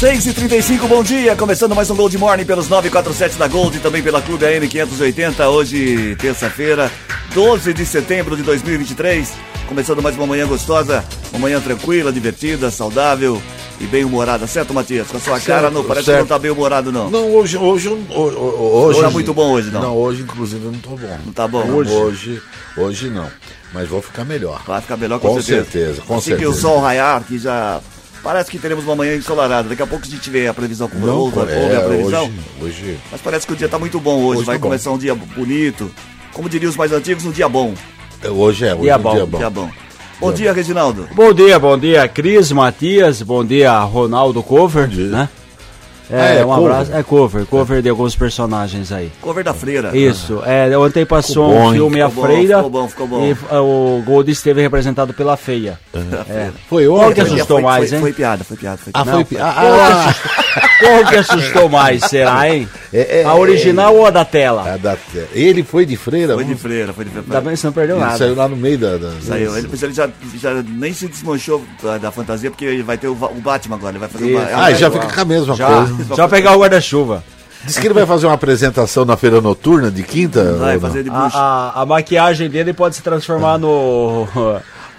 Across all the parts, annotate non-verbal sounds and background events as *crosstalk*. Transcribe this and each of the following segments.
Seis e trinta e cinco, bom dia, começando mais um Gold Morning pelos 947 da Gold e também pela Clube AM 580, hoje terça-feira, 12 de setembro de 2023, começando mais uma manhã gostosa, uma manhã tranquila, divertida, saudável e bem humorada, certo Matias? Com a sua cara não, parece certo. que não tá bem humorado não. Não, hoje, hoje, eu- ho- ho- hoje. Não tá muito bom hoje, não? Não, hoje, inclusive, eu não tô bom. Não tá bom? Hoje, hoje, hoje não. Mas vou ficar melhor. Vai ficar melhor com, Com certeza, com assim que o certeza. sol raiar, que já parece que teremos uma manhã ensolarada, daqui a pouco a gente vê a previsão com Não, ouve, ouve é, a previsão. hoje, hoje. Mas parece que o dia tá muito bom hoje, Hoje vai tá bom. começar um dia bonito. Como diriam os mais antigos, um dia bom. Hoje é, hoje Dia é um bom, dia bom. Dia bom. Bom dia, Reginaldo. Bom dia, bom dia, Cris, Matias, bom dia, Ronaldo Cover, né? Ah, É, é um cover? abraço. É cover, cover de alguns personagens aí. Cover da freira. Isso, é, ontem passou Ficou um filme A Freira ficou bom, ficou bom. e ah, o Gold esteve representado pela Feia. *laughs* É. Foi Qual ontem. que assustou foi, mais, foi, hein? Foi piada, foi piada, foi Ah, piada. foi. Ah, Qual, que ah, qual que assustou mais, será, hein? É, é, a original ou a da tela? a da- ele foi de freira? Foi de freira, foi de freira. Ainda bem que você não perdeu Ele nada. saiu lá no meio da. da- Saiu. Ele, ele já, já nem se desmanchou da, da fantasia, porque ele vai ter o, o Batman agora. Ele vai fazer Isso. uma. Ah, é, já é, fica com a mesma Já, coisa. só pegar o guarda-chuva. Diz que ele vai fazer uma apresentação na feira noturna de quinta. Vai fazer de A, bruxa. a, a maquiagem dele pode se transformar no.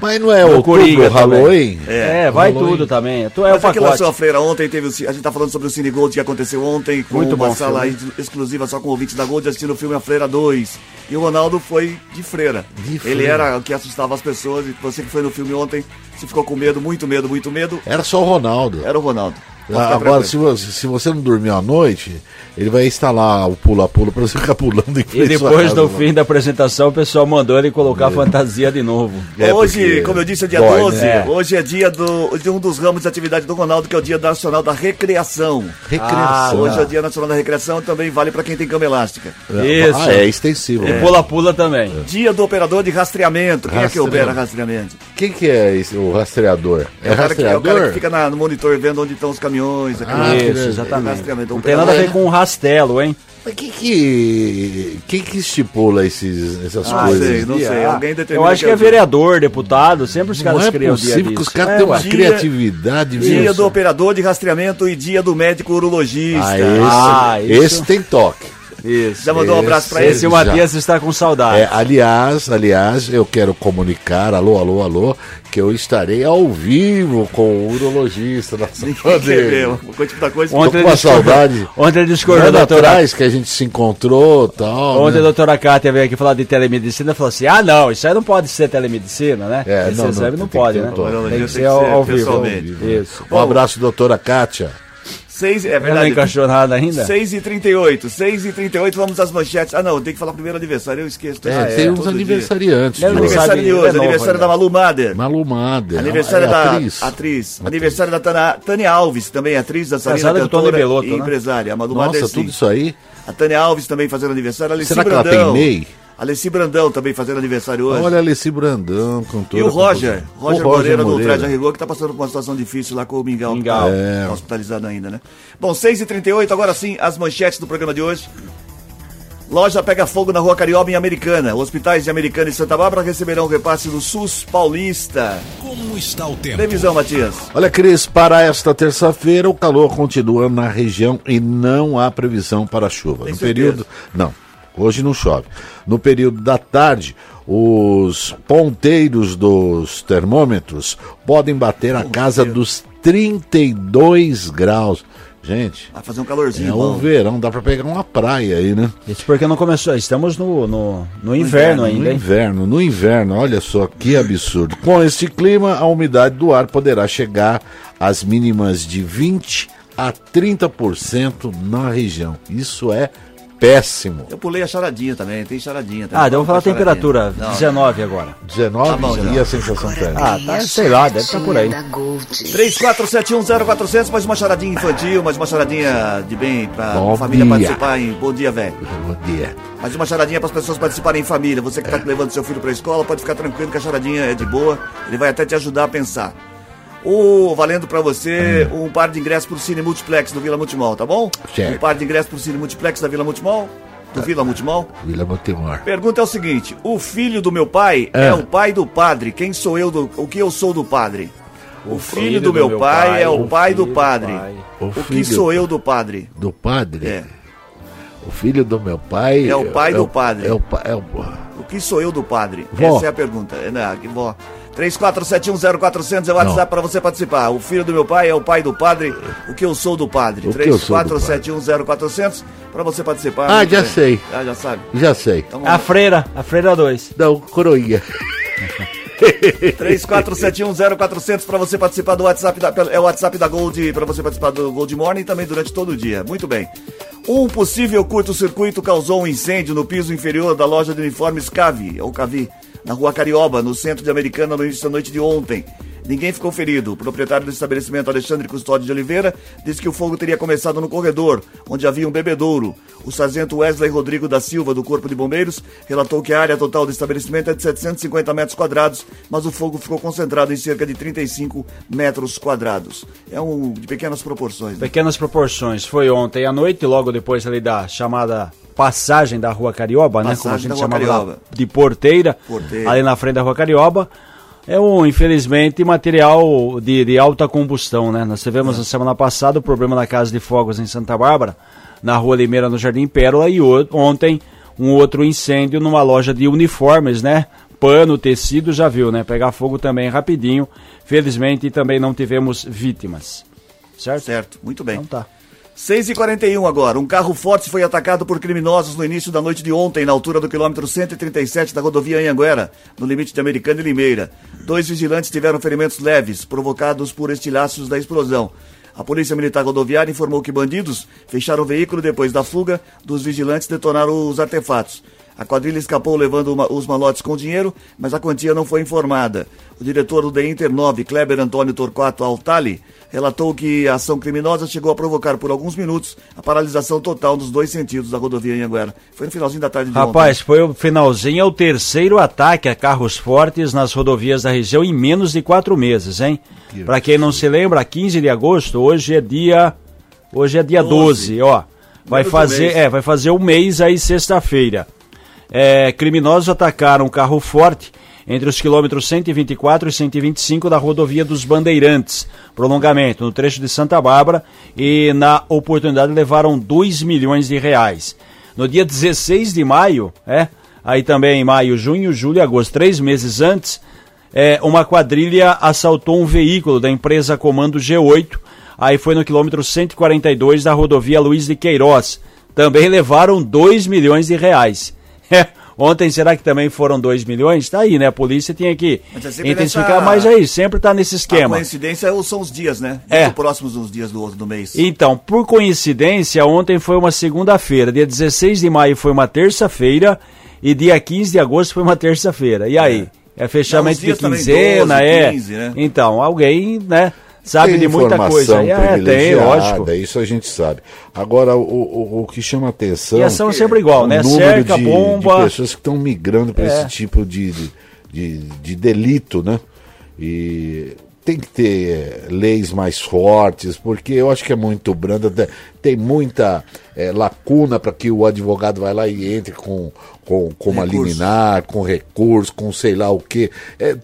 Mas não é outubro, Coringa. Halloween? É, vai Halloween. tudo também. Tu é o Mas é que lançou pacote. a freira ontem, teve o, a gente tá falando sobre o Cine Gold que aconteceu ontem, com Muito uma bom sala filme. ex- exclusiva só com ouvintes da Gold assistindo o filme A Freira 2. E o Ronaldo foi de freira. De Ele freira. era o que assustava as pessoas, e você que foi no filme ontem, se ficou com medo, muito medo, muito medo, Era só o Ronaldo. era o Ronaldo. Ah, Agora, se você, se você não dormiu à noite, ele vai instalar o pula-pula pra você ficar *laughs* pulando em E depois, no lá. fim da apresentação, o pessoal mandou ele colocar a fantasia de novo. É, hoje, como eu disse, é dia dói, 12. né? Hoje é dia do, de um dos ramos de atividade do Ronaldo, que é o Dia Nacional da Recreação. Recreação. Ah, Hoje é o Dia Nacional da Recreação também vale para quem tem cama elástica. Isso. Ah, é extensivo. E né? pula-pula também. Dia do operador de rastreamento. Quem é que opera rastreamento? Quem que é esse, o rastreador? É, o cara que, é o rastreador? cara que fica na- no monitor vendo onde estão os caminhões. aquilo Ah, que Isso, exatamente. Não tem nada a ver com um rastelo, hein? Mas quem que, quem que estipula esses, essas Ah, coisas? sei, não sei. Ah, Alguém determina Eu acho que é o dia. vereador, deputado, sempre os Não caras é criam o dia possível que os caras É, têm uma. Dia- criatividade. Dia viu? do operador de rastreamento e dia do médico urologista. Ah, esse, Ah, isso. esse tem toque. Isso. Já mandou esse, um abraço para ele? Esse o Matias está com saudade. É, aliás, aliás, eu quero comunicar, alô, alô, alô, que eu estarei ao vivo com o urologista na sala dele. Coisa. Ontem com uma saudade. Ontem ele discordou. Ano doutora... atrás que a gente se encontrou tal. Né? Ontem né? a doutora Cátia veio aqui falar de telemedicina e falou assim, ah não, isso aí não pode ser telemedicina, né? É, Esse não, exame não, não pode, né? Tem que ser ao, vivo. Né? Isso. Um abraço, doutora Cátia. 6 é verdade. Ela é encaixonada ainda? 6 e 38 6 e 38 vamos às manchetes. Ah, não, tem que falar primeiro aniversário, eu esqueço. É, ah, tem é, uns aniversariantes. Aniversário de hoje, é aniversário né? da Malu Mader. Malu Mader. Aniversário é, da atriz. atriz. Aniversário atriz. da Tânia Alves, também atriz, dançarina, cantora Beloto, e né? empresária. A Malu Nossa, Mader, tudo isso aí. A Tânia Alves também fazendo aniversário. Alice Será Brandão. que ela tem MEI? Alessi Brandão também fazendo aniversário hoje. Olha, Alessi Brandão, cantora. e o Roger. Roger, O Moreira, do Moreira. Ultraje Rigor, que tá passando por uma situação difícil lá com o Mingau. Mingau. Tá, É. tá hospitalizado ainda, né? Bom, 6h38, agora sim, as manchetes do programa de hoje. Loja pega fogo na rua Carioba em Americana. Hospitais de Americana e Santa Bárbara receberão repasse do SUS Paulista. Como está o tempo? Previsão, Matias. Olha, Cris, para esta terça-feira o calor continua na região e não há previsão para chuva. Tem no certeza? período. Não, hoje não chove. No período da tarde, os ponteiros dos termômetros podem bater a casa dos 32 graus. Gente, Vai fazer um calorzinho é um verão, dá para pegar uma praia aí, né? Isso porque não começou. Estamos no, no, no inverno inverno, ainda, No inverno, no inverno, olha só que absurdo. Com este clima, a umidade do ar poderá chegar às mínimas de 20 a 30% na região. Isso é péssimo. Eu pulei a charadinha também, tem charadinha também. Ah, então vamos falar a temperatura, Não, 19 agora. 19 Tá bom, e a sensação térmica? Ah, tá, sei lá, deve estar por aí. 34710400, mais uma charadinha infantil, mais uma charadinha de bem pra Bom família dia. participar em Bom Dia, velho. Bom dia. Mais uma charadinha para as pessoas participarem em família. Você que tá levando seu filho pra escola, pode ficar tranquilo que a charadinha é de boa. Ele vai até te ajudar a pensar. O valendo pra você um par de ingressos pro Cine Multiplex do Vila Multimol, tá bom? Certo. Um par de ingressos pro Cine Multiplex da Vila Multimol, do Vila Multimol. Vila Montemor. Pergunta é o seguinte: o filho do meu pai é. É. o pai do padre. Quem sou eu do. O que eu sou do padre? O, filho, do, meu, pai, é o pai do filho padre. pai. O O, que filho- sou eu do padre? Do padre? É. O filho do meu pai. É o pai do o- padre. É o pai. É o... O que sou eu do padre? Vó. Essa é a pergunta. É, né, que vó. 34710400 é o WhatsApp para você participar. O filho do meu pai é o pai do padre. O que eu sou do padre? O que eu sou do 34710400 para você participar. Ah, já bem. sei. Ah, já sabe. Já sei. Então, A freira, a freira 2. Não, coroinha. *laughs* *laughs* 34710400 para você participar do WhatsApp da é o WhatsApp da Gold para você participar do Gold Morning também durante todo o dia. Muito bem. Um possível curto-circuito causou um incêndio no piso inferior da loja de uniformes Cavi, ou Cavi, na rua Carioba, no centro de Americana, no início da noite de ontem. Ninguém ficou ferido. O proprietário do estabelecimento, Alexandre Custódio de Oliveira, disse que o fogo teria começado no corredor, onde havia um bebedouro. O sargento Wesley Rodrigo da Silva, do Corpo de Bombeiros, relatou que a área total do estabelecimento é de 750 metros quadrados, mas o fogo ficou concentrado em cerca de 35 metros quadrados. É um de pequenas proporções. Né? Pequenas proporções. Foi ontem à noite, logo depois ali da chamada passagem da Rua Carioba, né? Como a Passagem gente chamava Carioba. de porteira, Porteira. ali na frente da Rua Carioba. É um, infelizmente, material de, de alta combustão, né? Nós tivemos na semana passada o problema na Casa de Fogos em Santa Bárbara, na Rua Limeira, no Jardim Pérola, e ontem um outro incêndio numa loja de uniformes, né? Pano, tecido, já viu, né? Pegar fogo também rapidinho. Felizmente também não tivemos vítimas. Certo? Certo, muito bem. Então tá. 6h41 agora. Um carro forte foi atacado por criminosos no início da noite de ontem, na altura do quilômetro 137 da rodovia Anhanguera, no limite de Americana e Limeira. Dois vigilantes tiveram ferimentos leves, provocados por estilhaços da explosão. A Polícia Militar Rodoviária informou que bandidos fecharam o veículo depois da fuga dos vigilantes detonaram os artefatos. A quadrilha escapou levando uma- os malotes com dinheiro, mas a quantia não foi informada. O diretor do Inter 9, Kleber Antônio Torquato Altali, relatou que a ação criminosa chegou a provocar por alguns minutos a paralisação total nos dois sentidos da rodovia Anhanguera. Foi no finalzinho da tarde de Rapaz, ontem. foi o finalzinho, é o terceiro ataque a carros fortes nas rodovias da região em menos de quatro meses, hein? Pra quem não se lembra, 15 de agosto, hoje é dia. Hoje é dia 12, 12, ó. Vai fazer, é, vai fazer um mês aí sexta-feira. É, criminosos atacaram um carro forte entre os quilômetros 124 e 125 da rodovia dos Bandeirantes, prolongamento no trecho de Santa Bárbara e na oportunidade levaram 2 milhões de reais. No dia 16 de maio, é, aí também maio, junho, julho e agosto, três meses antes, é, uma quadrilha assaltou um veículo da empresa Comando G8, aí foi no quilômetro 142 da rodovia Luiz de Queiroz. Também levaram 2 milhões de reais. *laughs* É, ontem será que também foram 2 milhões? Tá aí, né? A polícia tinha que Mas é intensificar, mas aí, sempre tá nesse A esquema. coincidência são os dias, né? É. Muito próximos dos dias do, do mês. Então, por coincidência, ontem foi uma segunda-feira, dia 16 de maio foi uma terça-feira e dia 15 de agosto foi uma terça-feira. E aí? É, fechamento Não, de quinzena, 12, é. 15, né? Então, alguém, né, sabe Tem de muita coisa. É, tem, lógico. Isso a gente sabe. Agora, o, o, o que chama atenção. E ação é sempre igual, né? número Cerca, de, bomba. de pessoas que estão migrando para É. esse tipo de, de, de, de delito, né? E tem que ter eh, leis mais fortes, porque eu acho que é muito branda, te- tem muita eh, lacuna para que o advogado vai lá e entre com, com, com uma liminar, com recurso, com sei lá o que.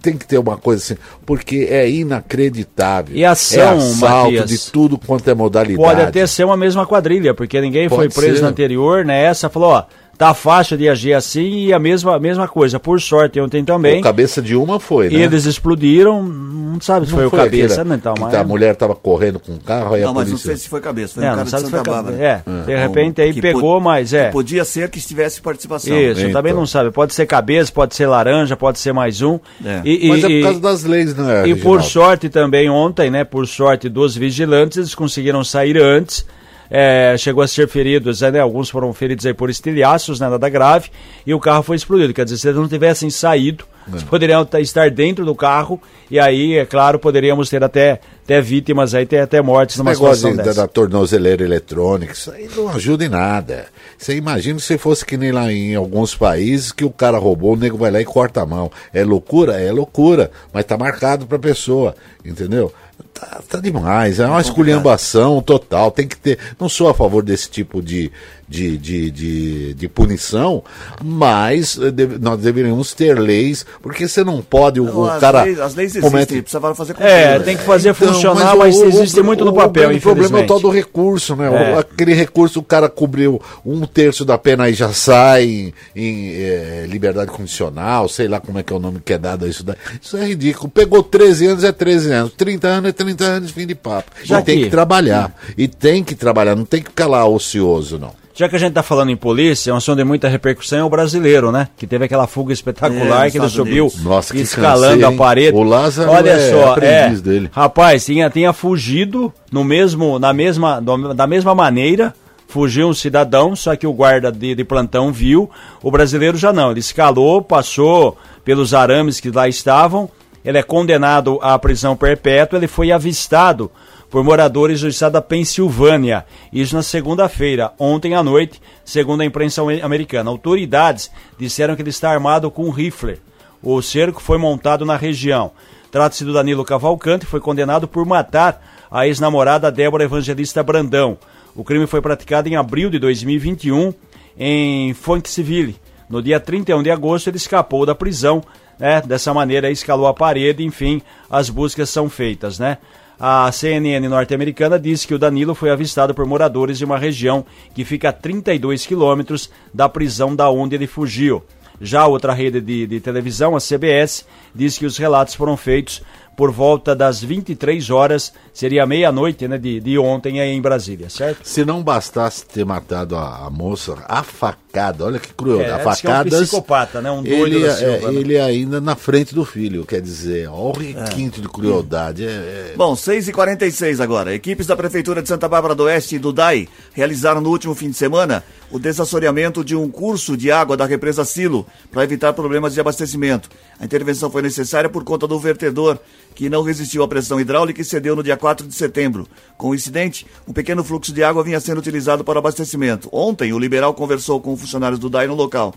tem que ter uma coisa assim, porque é inacreditável. E ação, é assalto Matias, de tudo quanto é modalidade. Pode até ser uma mesma quadrilha, porque ninguém foi Pode preso ser. na anterior, né? Essa falou, ó, tá fácil de agir assim e a mesma, a mesma coisa. Por sorte, ontem também. O cabeça de uma foi, né? Eles explodiram, não sabe se Não foi, o cabeça, né? Então, que mas... A mulher tava correndo com o carro, aí Não, a mas não polícia... sei se foi cabeça, foi É, um não cara de sabe se foi Santa cabe- Bárbara. É, de repente aí Que pegou, mas é. que Podia ser que estivesse participação. Isso, Então. também não sabe. Pode ser cabeça, pode ser laranja, pode ser mais um. É. E, Mas é e- por causa das leis, né, E por sorte também ontem, né? Por sorte dos vigilantes, eles conseguiram sair antes. É, chegou a ser feridos, né, alguns foram feridos aí por estilhaços, né, nada grave, e o carro foi explodido. Quer dizer, se eles não tivessem saído, é. poderiam estar dentro do carro, e aí, é claro, poderíamos ter até, até vítimas aí, ter até mortes Esse numa negócio de, da tornozeleira eletrônica, isso aí não ajuda em nada. Você imagina se fosse que nem lá em alguns países que o cara roubou, o nego vai lá e corta a mão. É loucura? É loucura, mas tá marcado pra pessoa, entendeu? Tá, tá demais, é uma esculhambação total. Tem que ter. Não sou a favor desse tipo de, de, de, de, de punição, mas eh, deve, nós deveríamos ter leis, porque você não pode. O, não, o cara. Leis, as leis existem, comete... precisa fazer É, tem que fazer então, funcionar, mas, mas existe muito no papel. O, o problema é o tal do recurso, né? É. Aquele recurso, o cara cobriu um terço da pena e já sai em, em é, liberdade condicional, sei lá como é que é o nome que é dado a isso. Isso é ridículo. Pegou 13 anos, é 13 anos. 30 anos é 30 anos, fim de papo. Já e tem que trabalhar. E tem que trabalhar, não tem que ficar lá ocioso, não. Já que a gente está falando em polícia, é um som de muita repercussão é o brasileiro, né? Que teve aquela fuga espetacular é, que ele subiu Nossa, escalando cansei, a parede. O Lázaro Olha é só, é, dele. Rapaz, tinha, tinha fugido no mesmo, na mesma, da mesma maneira. Fugiu um cidadão, só que o guarda de, de plantão viu. O brasileiro já não. Ele escalou, passou pelos arames que lá estavam. Ele é condenado à prisão perpétua. Ele foi avistado por moradores do estado da Pensilvânia. Isso na segunda-feira, ontem à noite, segundo a imprensa americana. Autoridades disseram que ele está armado com um rifle. O cerco foi montado na região. Trata-se do Danilo Cavalcante, foi condenado por matar a ex-namorada Débora Evangelista Brandão. O crime foi praticado em abril de 2021 em Fonkesville. No dia 31 de agosto, ele escapou da prisão, né? Dessa maneira, escalou a parede, enfim, as buscas são feitas, né? A CNN norte-americana disse que o Danilo foi avistado por moradores de uma região que fica a 32 quilômetros da prisão da onde ele fugiu. Já outra rede de, de televisão, a CBS, diz que os relatos foram feitos por volta das 23 horas, seria meia-noite né, de, de ontem aí em Brasília, certo? Se não bastasse ter matado a, a moça, a facada, olha que cruel, é, a facada. É um psicopata, né? Um ele, é, ele ainda na frente do filho, quer dizer, olha o requinte é. de crueldade. É, é... Bom, 6h46 agora. Equipes da Prefeitura de Santa Bárbara do Oeste e do DAI realizaram no último fim de semana o desassoreamento de um curso de água da represa Silo para evitar problemas de abastecimento. A intervenção foi necessária por conta do vertedor que não resistiu à pressão hidráulica e cedeu no dia 4 de setembro. Com o incidente, um pequeno fluxo de água vinha sendo utilizado para abastecimento. Ontem, o liberal conversou com funcionários do DAI no local.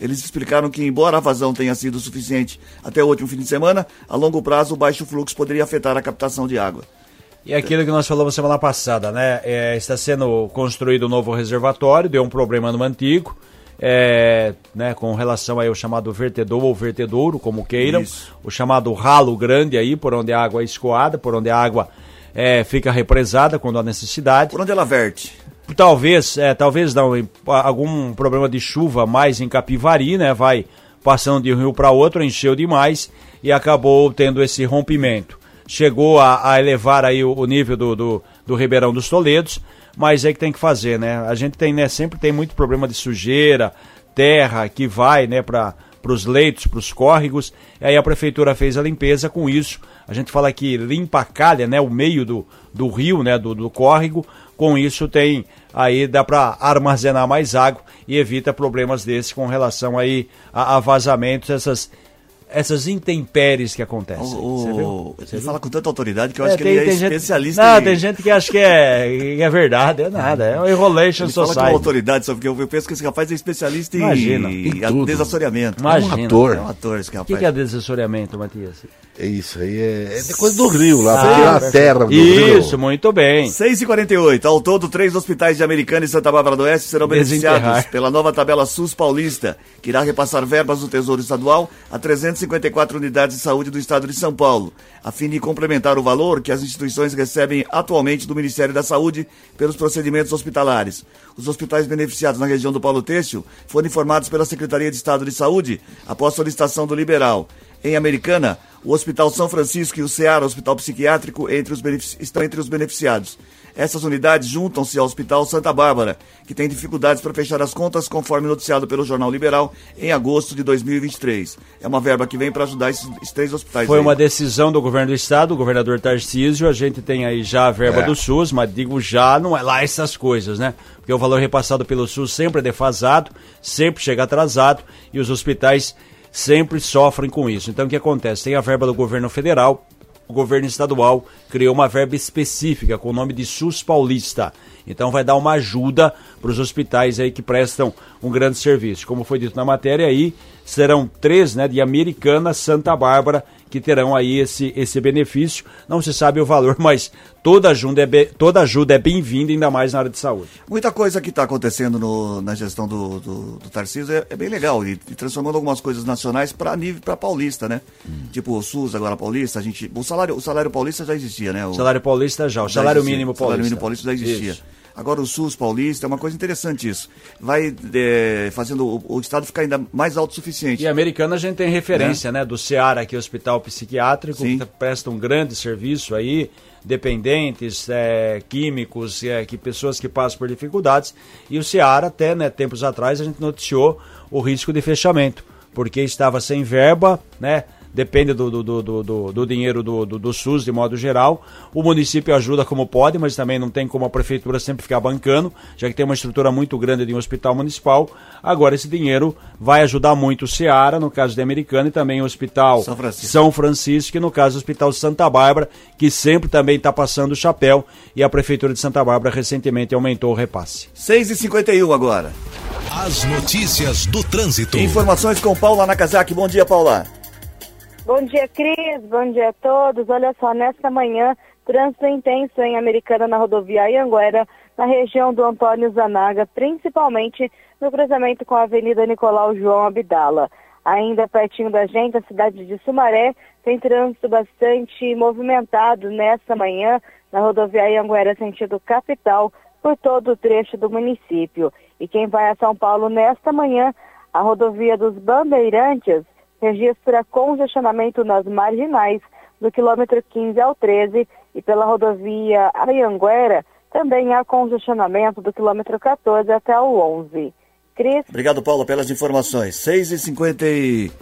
Eles explicaram que, embora a vazão tenha sido suficiente até o último fim de semana, a longo prazo o baixo fluxo poderia afetar a captação de água. E aquilo que nós falamos semana passada, né? É, está sendo construído um novo reservatório, deu um problema no antigo é, né, com relação aí ao chamado vertedor ou vertedouro, como queiram, Isso. o chamado ralo grande aí, por onde a água é escoada, por onde a água é, fica represada quando há necessidade. Por onde ela verte? Talvez, é, talvez não, algum problema de chuva mais em Capivari, né, vai passando de um rio para outro, encheu demais e acabou tendo esse rompimento. Chegou a, a elevar aí o, o nível do, do, do Ribeirão dos Toledos, mas é que tem que fazer, né? A gente tem, né, sempre tem muito problema de sujeira, terra que vai, né, para os leitos, para os córregos. E aí a prefeitura fez a limpeza com isso. A gente fala que limpa a calha, né, o meio do, do rio, né, do, do córrego. Com isso tem aí dá para armazenar mais água e evita problemas desses com relação aí a, a vazamentos, essas essas intempéries que acontecem. O, você? Você fala com tanta autoridade que eu é, acho que ele é especialista. Gente, não, em... tem gente que acha que é, que é verdade, é nada, é um enrolation ele society. Fala com autoridade, só porque eu penso que esse rapaz é especialista Imagina, em, em desassoreamento. Imagina. É um ator. É um ator esse rapaz. O que, que é desassoreamento, Matias? É isso aí, é, é coisa do Rio lá, ah, porque é a terra do isso, Rio. Isso, muito bem. 6h48, ao todo, três hospitais de Americana e Santa Bárbara do Oeste serão beneficiados pela nova tabela SUS paulista, que irá repassar verbas do Tesouro Estadual a 354 unidades de saúde do estado de São Paulo, a fim de complementar o valor que as instituições recebem atualmente do Ministério da Saúde pelos procedimentos hospitalares. Os hospitais beneficiados na região do Paulo Têxtil foram informados pela Secretaria de Estado de Saúde após solicitação do liberal. Em Americana, o Hospital São Francisco e o Ceará Hospital Psiquiátrico entre os estão entre os beneficiados. Essas unidades juntam-se ao Hospital Santa Bárbara, que tem dificuldades para fechar as contas, conforme noticiado pelo Jornal Liberal, em agosto de 2023. É uma verba que vem para ajudar esses, três hospitais. Foi aí. uma decisão do governo do estado, o governador Tarcísio. A gente tem aí já a verba é. do SUS, mas digo já, não é lá essas coisas, né? Porque o valor repassado pelo SUS sempre é defasado, sempre chega atrasado e os hospitais sempre sofrem com isso. Então o que acontece? Tem a verba do governo federal, o governo estadual criou uma verba específica com o nome de SUS Paulista. Então vai dar uma ajuda para os hospitais aí que prestam um grande serviço. Como foi dito na matéria aí, serão três, né, de Americana, Santa Bárbara, que terão aí esse, esse benefício. Não se sabe o valor, *laughs* mas toda ajuda é, be, toda ajuda é bem-vinda, ainda mais na área de saúde. Muita coisa que está acontecendo no, na gestão do, do, do Tarcísio é, é, bem legal, e, e, transformando algumas coisas nacionais para nível para paulista, né? Hum. Tipo o SUS agora paulista, a gente, o salário, o salário paulista já existia, né? O salário paulista já, o já salário existia, mínimo paulista. O salário mínimo paulista já existia. Isso. Agora o SUS paulista é uma coisa interessante isso. Vai é, fazendo o, o, Estado ficar ainda mais autossuficiente. E americana a gente tem referência, é. né? Do Ceará, que é o hospital psiquiátrico, Sim. que presta um grande serviço aí, dependentes, é, químicos, é, que pessoas que passam por dificuldades. E o Ceará, até né, tempos atrás, a gente noticiou o risco de fechamento, porque estava sem verba, né? Depende do, do, do, do, do dinheiro do, do, do, SUS de modo geral. O município ajuda como pode, mas também não tem como a prefeitura sempre ficar bancando, já que tem uma estrutura muito grande de um hospital municipal. Agora esse dinheiro vai ajudar muito o Ceará, no caso de Americana, e também o Hospital São Francisco, São Francisco que no caso o Hospital Santa Bárbara, que sempre também está passando o chapéu, e a Prefeitura de Santa Bárbara recentemente aumentou o repasse. 6h51 agora. As notícias do trânsito. Informações com Paula Nakazaki. Bom dia, Paula. Bom dia, Cris. Bom dia a todos. Olha só, nesta manhã, trânsito intenso em Americana na rodovia Ianguera, na região do Antônio Zanaga, principalmente no cruzamento com a Avenida Nicolau João Abdala. Ainda pertinho da gente, a cidade de Sumaré, tem trânsito bastante movimentado nesta manhã na rodovia Ianguera sentido capital por todo o trecho do município. E quem vai a São Paulo nesta manhã, a rodovia dos Bandeirantes registra congestionamento nas marginais do quilômetro 15 ao 13 e pela rodovia Arianguera também há congestionamento do quilômetro 14 até o 11. Cris? Obrigado, Paulo, pelas informações. 6h50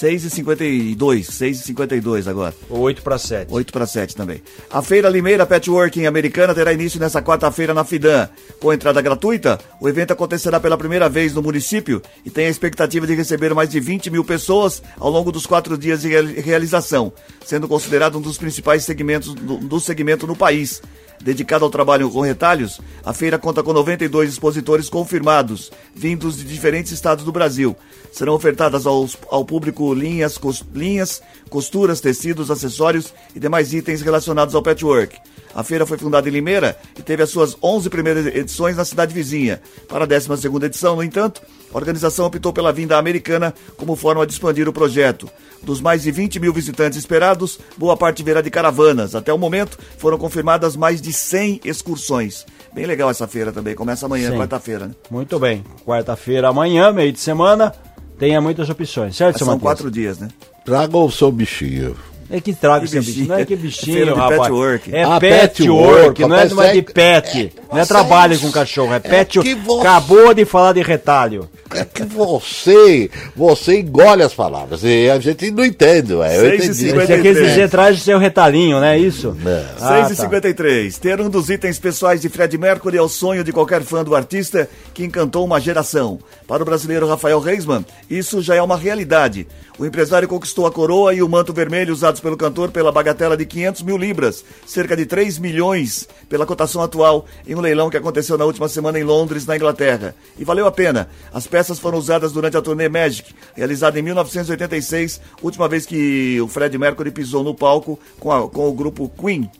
6h52, 6h52 agora. 8 para 7. 8 para 7 também. A Feira Limeira Petworking Americana terá início nesta quarta-feira na Fidan. Com entrada gratuita, o evento acontecerá pela primeira vez no município e tem a expectativa de receber mais de 20 mil pessoas ao longo dos quatro dias de realização, sendo considerado um dos principais segmentos do, do segmento no país dedicada ao trabalho com retalhos, a feira conta com 92 expositores confirmados, vindos de diferentes estados do Brasil. Serão ofertadas ao público linhas, linhas, costuras, tecidos, acessórios e demais itens relacionados ao patchwork. A feira foi fundada em Limeira e teve as suas 11 primeiras edições na cidade vizinha. Para a 12 edição, no entanto, a organização optou pela vinda americana como forma de expandir o projeto. Dos mais de 20 mil visitantes esperados, boa parte virá de caravanas. Até o momento, foram confirmadas mais de 100 excursões. Bem legal essa feira também. Começa amanhã, quarta-feira. Né? Muito bem. Quarta-feira, amanhã, meio de semana, tenha muitas opções, certo, São quatro dias, né? Traga o seu bichinho. É que traga esse bichinho. Não é que bichinho, é rapaz. Patchwork. É ah, patchwork, não é, não é de pet. É, não é trabalho com cachorro, é, é pet. Você... Acabou de falar de retalho. É que você, você engole as palavras. E a gente não entende, ué. Eu entendi. Você quer dizer, traz o seu retalhinho, né? Isso? É. Ah, 6h53. Tá. Ter um dos itens pessoais de Fred Mercury é o sonho de qualquer fã do artista que encantou uma geração. Para o brasileiro Rafael Reisman, isso já é uma realidade. O empresário conquistou a coroa e o manto vermelho usados pelo cantor pela bagatela de 500 mil libras, cerca de 3 milhões pela cotação atual, em um leilão que aconteceu na última semana em Londres, na Inglaterra. E valeu a pena. As peças foram usadas durante a turnê Magic, realizada em 1986, última vez que o Fred Mercury pisou no palco com, a, com o grupo Queen.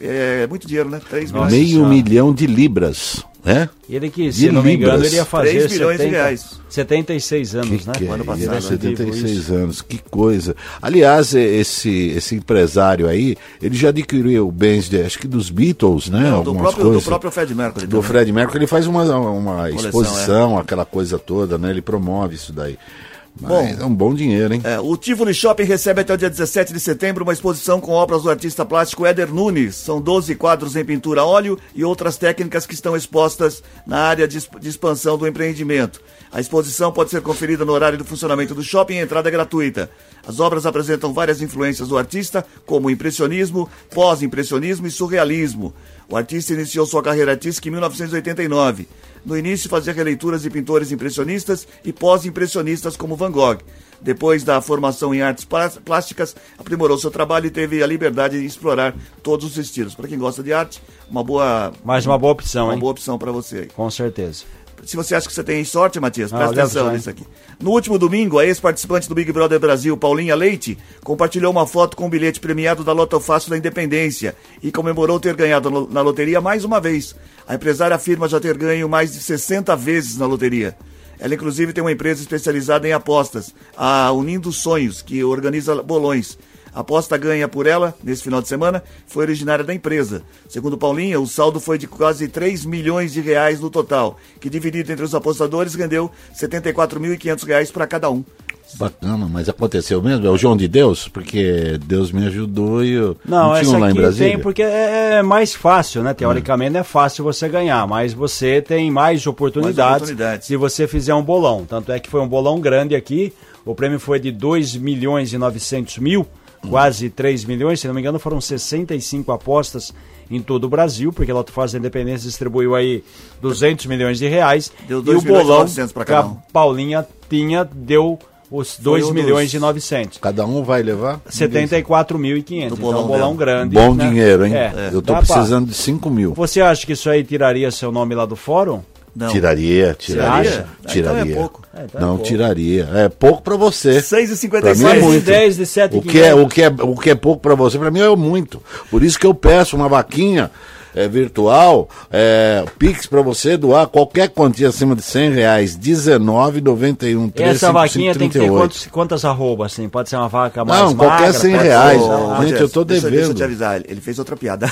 É muito dinheiro, né? 3 milhões. Meio milhão de libras. É? Ele que, se não me engano, ele ia fazer 3 milhões 70, de reais. 76 anos, que né? Que é? ano passado. É, 76 anos, que coisa. Aliás, esse, esse empresário aí, ele já adquiriu bens, de, acho que dos Beatles, né? Não, do, próprio, coisas. do próprio Fred Mercury. Do também. Fred Mercury, ele faz uma, uma Coleção, exposição, é. aquela coisa toda, né? Ele promove isso daí. Bom, é um bom dinheiro, hein? É, o Tivoli Shopping recebe até o dia 17 de setembro uma exposição com obras do artista plástico Éder Nunes. São 12 quadros em pintura a óleo e outras técnicas que estão expostas na área de, de expansão do empreendimento. A exposição pode ser conferida no horário do funcionamento do shopping e entrada é gratuita. As obras apresentam várias influências do artista, como impressionismo, pós-impressionismo e surrealismo. O artista iniciou sua carreira artística em 1989. No início fazia releituras de pintores impressionistas e pós-impressionistas como Van Gogh. Depois da formação em artes plásticas, aprimorou seu trabalho e teve a liberdade de explorar todos os estilos. Para quem gosta de arte, uma boa mais uma boa opção, uma hein? boa opção para você. Com certeza. Se você acha que você tem sorte, Matias, presta ah, atenção nisso aqui. No último domingo, a ex-participante do Big Brother Brasil, Paulinha Leite, compartilhou uma foto com o um bilhete premiado da Loto Fácil da Independência e comemorou ter ganhado na loteria mais uma vez. A empresária afirma já ter ganho mais de 60 vezes na loteria. Ela, inclusive, tem uma empresa especializada em apostas, a Unindo Sonhos, que organiza bolões. A aposta ganha por ela, nesse final de semana, foi originária da empresa. Segundo Paulinha, o saldo foi de quase 3 milhões de reais no total, que dividido entre os apostadores rendeu R$ 74.500 para cada um. Bacana, mas aconteceu mesmo? É o João de Deus? Porque Deus me ajudou e eu não, não tinha um lá em Brasília? Tem porque é, é mais fácil, né? Teoricamente é. é fácil você ganhar, mas você tem mais oportunidades, mais oportunidades se você fizer um bolão. Tanto é que foi um bolão grande aqui, o prêmio foi de 2 milhões e 900 mil, quase 3 milhões, se não me engano, foram 65 apostas em todo o Brasil, porque a Loto Faz da Independência distribuiu aí 200 milhões de reais. Deu 2 e o bolão que a Paulinha tinha deu os 2 milhões dos... e 900. Cada um vai levar? 74.500. Então, um bolão grande. Bom né? dinheiro, hein? É. Eu estou precisando de 5 mil. Você acha que isso aí tiraria seu nome lá do fórum? Não. Tiraria, tiraria. Tiraria. Então é pouco. É, então é não, é tiraria. É pouco para você. 6,56. É muito. 10 de 7 o que é o que é O que é pouco para você, para mim é muito. Por isso que eu peço uma vaquinha é, virtual, é, Pix para você doar qualquer quantia acima de 100 reais, 19,91, Essa vaquinha tem que ter quantos, quantas arrobas, assim? Pode ser uma vaca mais Não, qualquer 100 reais. Gente, eu tô devendo. Deixa, deixa eu te avisar, ele fez outra piada.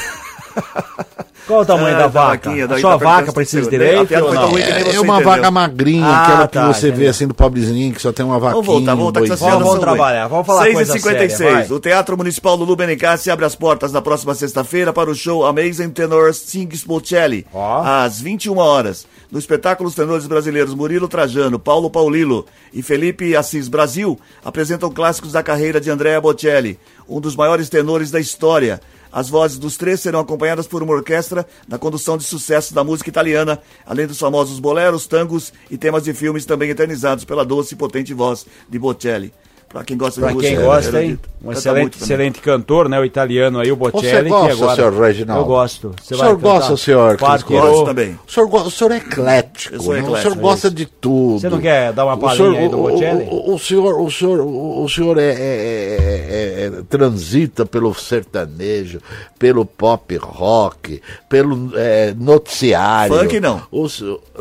Qual o tamanho ah, da vaca? Vaquinha, a sua tá vaca precisa de leite ou não? É, é uma entendeu. vaca magrinha, ah, aquela tá, que você entendeu. vê assim do pobrezinho, que só tem uma vaquinha. Vamos voltar, vamos voltar, que vamos, vamos trabalhar, vamos falar 6 coisa 56 séria, O Teatro Municipal Lulu Benicassi abre as portas na próxima sexta-feira para o show Amazing Tenor Sings Bocelli, oh. às 21 horas. No espetáculo, os tenores brasileiros Murilo Trajano, Paulo Paulilo e Felipe Assis Brasil apresentam clássicos da carreira de Andrea Bocelli, um dos maiores tenores da história. As vozes dos três serão acompanhadas por uma orquestra na condução de sucessos da música italiana, além dos famosos boleros, tangos e temas de filmes também eternizados pela doce e potente voz de Bocelli. Para quem gosta pra de quem gosta, hein? Um excelente, excelente cantor, né? O italiano aí, o Bocelli. Você gosta, agora... senhor Reginaldo? Eu gosto. Você o senhor gosta, senhor? Gosto também. O senhor, o senhor é eclético. Eu sou eclético. O senhor gosta de tudo. Você não quer dar uma palhinha aí do Bocelli? O, o, o, senhor, o senhor, o, senhor é, é, é, é, transita pelo sertanejo, pelo pop rock, pelo noticiário. Funk não. O,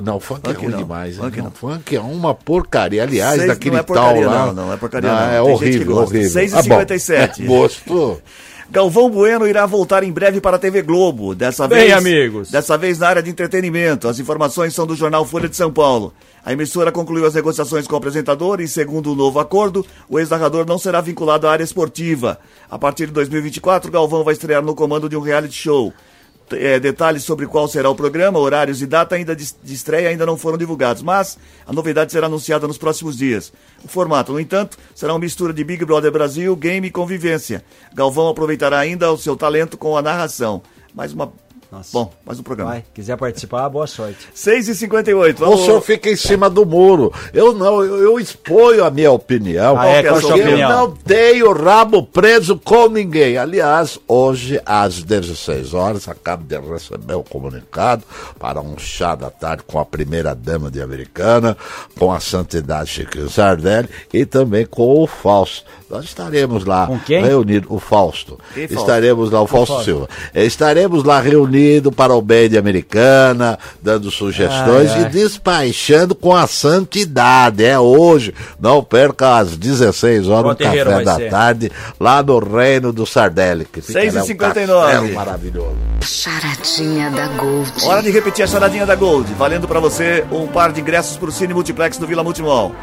não, funk, funk é ruim não. demais. Funk, não. funk é uma porcaria. Aliás, Seis, daquele tal lá. Não, não é porcaria não, é horrível, horrível. 6 e 57 ah, *laughs* Gosto. Galvão Bueno irá voltar em breve para a TV Globo. Dessa Bem, vez, amigos. Dessa vez na área de entretenimento. As informações são do jornal Folha de São Paulo. A emissora concluiu as negociações com o apresentador e, segundo o novo acordo, o ex-narrador não será vinculado à área esportiva. A partir de 2024, Galvão vai estrear no comando de um reality show. É, detalhes sobre qual será o programa, horários e data ainda de, de, estreia ainda não foram divulgados, mas a novidade será anunciada nos próximos dias. O formato, no entanto, será uma mistura de Big Brother Brasil, game e convivência. Galvão aproveitará ainda o seu talento com a narração. Mais uma nossa. Bom, mais um programa. Vai, quiser participar, boa sorte. *laughs* 6h58. Vamos... O senhor fica em cima do muro. Eu não, eu, eu exponho a minha opinião. Ah, é, qual é a sua opinião? Eu não tenho rabo preso com ninguém. Aliás, hoje, às 16 horas, acabo de receber o comunicado para um chá da tarde com a primeira dama de Americana, com a Santidade Chiquinho Sardelli e também com o Fausto. Nós estaremos lá reunidos, o Fausto. Estaremos lá, o Fausto, Fausto Silva. Estaremos lá reunidos unido para o bem de Americana, dando sugestões ai, ai. e despachando com a santidade. É hoje, não perca às 16 horas no café da ser. tarde, lá no Reino do Sardelli. Que 6h59. Um maravilhoso. Charadinha da Gold. Hora de repetir a charadinha da Gold, valendo para você um par de ingressos para o Cine Multiplex do Vila Multimol.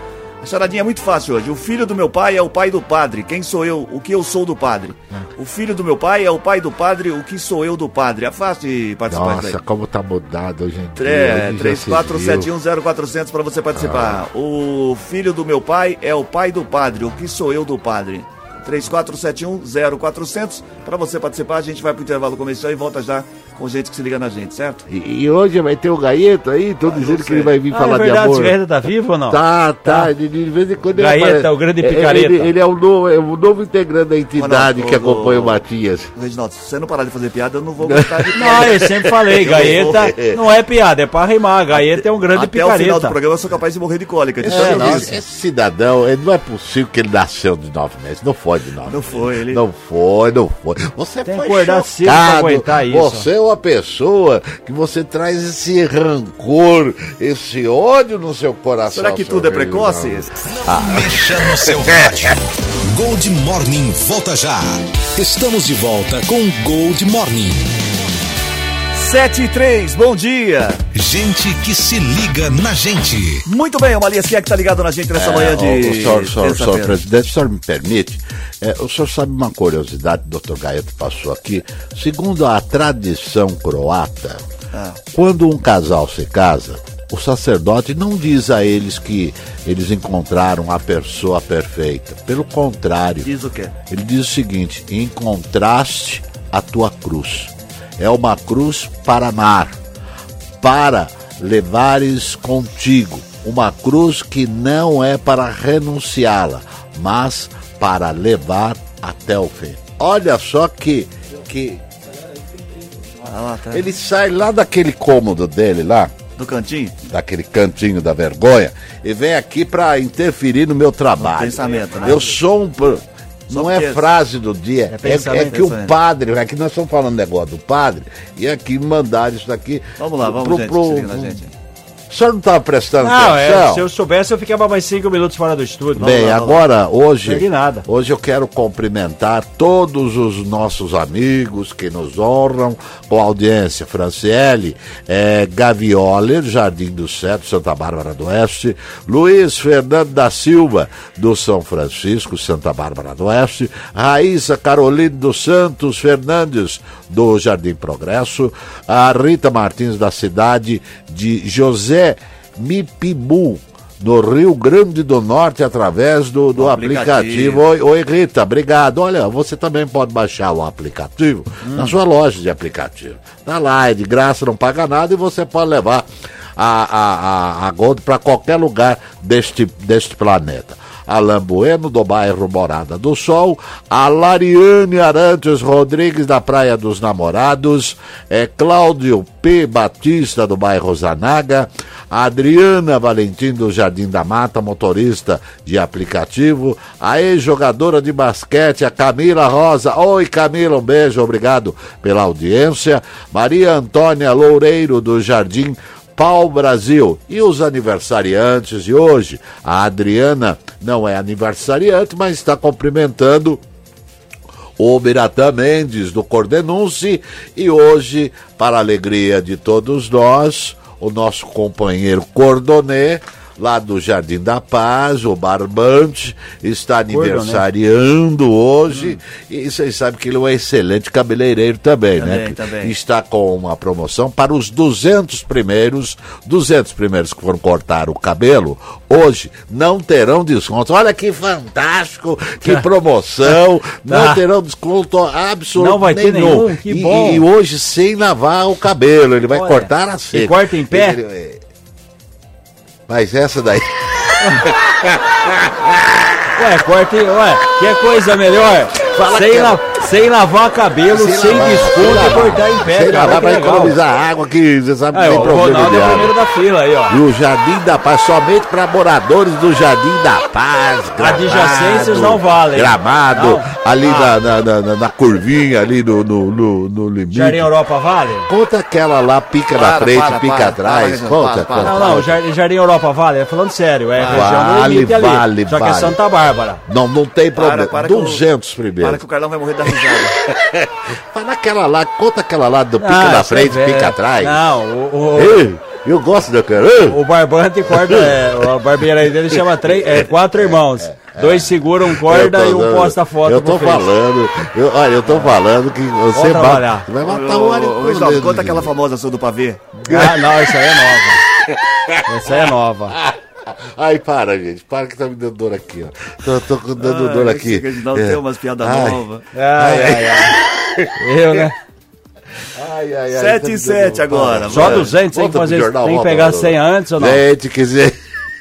A charadinha é muito fácil hoje. O filho do meu pai é o pai do padre. Quem sou eu? O que eu sou do padre? O filho do meu pai é o pai do padre. O que sou eu do padre? É fácil de participar. Nossa, como tá mudado hoje em dia. É, Hoje já se viu. 34710400 para você participar. O filho do meu pai é o pai do padre. O que sou eu do padre? 34710400 para você participar. A gente vai pro intervalo comercial e volta já com gente que se liga na gente, certo? E, e hoje vai ter o Gaeta aí, tô dizendo que ele vai vir Ah, falar é de verdade, amor. esse Gaeta tá vivo ou não? Tá, tá, Tá. De, de vez em quando ele Gaeta, aparece. o grande É, picareta. Ele, ele é, o novo, é o novo integrante da entidade Ronaldo, que o- acompanha o o- Matias. Reginaldo, se você não parar de fazer piada, eu não vou gostar de *laughs* Não, eu sempre falei, Gaeta não é piada, é pra rimar. Gaeta é um grande Até o final do picareta. programa eu sou capaz de morrer de cólica. De tanto não, esse cidadão, ele não é possível que ele nasceu de nove meses. Não foi de nove Não meses. foi, ele- Não foi, não foi. Você Tem foi acordar cedo pra aguentar isso. Você é uma pessoa que você traz esse rancor, esse ódio no seu coração. Será que tudo é precoce? Mexa no seu rádio. Gold Morning volta já. Estamos de volta com Gold Morning. 7 e 3, bom dia. Gente que se liga na gente. Muito bem, o Malias, quem é que tá ligado na gente nessa É, manhã de o, o senhor, senhor, senhor presidente, o senhor me permite? É, o senhor sabe uma curiosidade, o doutor Gaeta passou aqui. Segundo a tradição croata, Ah. quando um casal se casa, o sacerdote não diz a eles que eles encontraram a pessoa perfeita. Pelo contrário, Diz o quê? ele diz o seguinte: encontraste a tua cruz. É uma cruz para amar, para levares contigo. Uma cruz que não é para renunciá-la, mas para levar até o fim. Olha só que, que ele sai lá daquele cômodo dele lá, Do cantinho? daquele cantinho da vergonha e vem aqui para interferir no meu trabalho. pensamento, né? Eu sou um. Pro- Não é frase do dia, É é, é que o padre, é que nós estamos falando negócio do padre, e aqui mandaram isso daqui. Vamos lá, vamos, pro- gente, pro- na gente. O senhor não estava prestando Não, é, atenção? se eu soubesse, eu ficava mais cinco minutos fora do estúdio. Bem, lá, vamos agora, hoje, hoje eu quero cumprimentar todos os nossos amigos que nos honram com a audiência. Franciele, é, Gavioler, Jardim do Seto, Santa Bárbara do Oeste, Luiz Fernando da Silva, do São Francisco, Santa Bárbara do Oeste, Raíssa Caroline dos Santos Fernandes, do Jardim Progresso, a Rita Martins, da cidade de José Mipibu, no Rio Grande do Norte, através do, do aplicativo. aplicativo. Oi, oi, Rita, obrigado. Olha, você também pode baixar o aplicativo na sua loja de aplicativo. Tá lá, é de graça, não paga nada e você pode levar a, a, a, a Gold para qualquer lugar deste, deste planeta. Alain Bueno, do bairro Morada do Sol, a Lariane Arantes Rodrigues, da Praia dos Namorados, é Cláudio P. Batista, do bairro Zanaga, a Adriana Valentim, do Jardim da Mata, motorista de aplicativo, a ex-jogadora de basquete, a Camila Rosa. Oi, Camila, um beijo, obrigado pela audiência. Maria Antônia Loureiro, do Jardim Pau Brasil. E os aniversariantes de hoje? A Adriana não é aniversariante, mas está cumprimentando o Biratã Mendes, do Cordenunce. E hoje, para a alegria de todos nós, o nosso companheiro Cordonê, lá do Jardim da Paz, o Barbante, está aniversariando hoje. E vocês sabem que ele é um excelente cabeleireiro também, né? Também, também. Está com uma promoção para os 200 primeiros, 200 primeiros que foram cortar o cabelo, hoje não terão desconto. Olha que fantástico, que *laughs* promoção, não Tá. terão desconto absoluto Não vai ter nenhum, que e, bom. E hoje sem lavar o cabelo, ele vai Olha, cortar a seco. e corta em pé? Ele- Mas essa daí... Ué, corte, ué, que coisa melhor? Fala sem, que- la- sem lavar cabelo, sem, lavar, desconto sem e cortar em pé, Sem cara. lavar legal. economizar água, que você sabe que É, tem o problema Ronaldo de é o primeiro da fila aí, ó. E o Jardim da Paz, somente para moradores do Jardim da Paz. Gramado, Adjacências não valem. Gramado, Não? ali Ah. na, na, na, na curvinha, ali no, no, no, no limite. Jardim Europa vale? Conta aquela lá, pica na Para, frente, para, pica para, atrás. para, conta, para, para. conta. Não, não, Jardim, Jardim Europa vale, é falando sério, é região do Vale, ali. vale, só que é vale. Santa Bárbara. Não, não tem problema. para que eu- 200 primeiro. Para que o Carlão vai morrer da risada. Fala *laughs* aquela lá, conta aquela lá do pica Ah, na isso é frente, velho. pica atrás. Não, o, o- Ei, Eu gosto da cara. O barbante corda, é, *laughs* a barbearia dele chama três, é, quatro irmãos. Dois seguram corda Eu e tô um posta foto Eu tô falando, eu- olha, eu tô falando que você bate, vai matar o Ari conta gente. aquela famosa ação do pavê. Ah, não, essa aí é nova. Essa aí é nova. *laughs* Ai, para, gente, para que tá me dando dor aqui, ó. Tô, tô dando Ah, dor esse aqui. Reginaldo É. tem umas piadas Ai. novas. Ai, ai, ai. Eu, né? Ai, ai, ai, 7 tá e dando 7 dor. agora. Só vai. 200, tem que fazer, jornal, tem que pegar volta. 100 antes ou não? Gente, que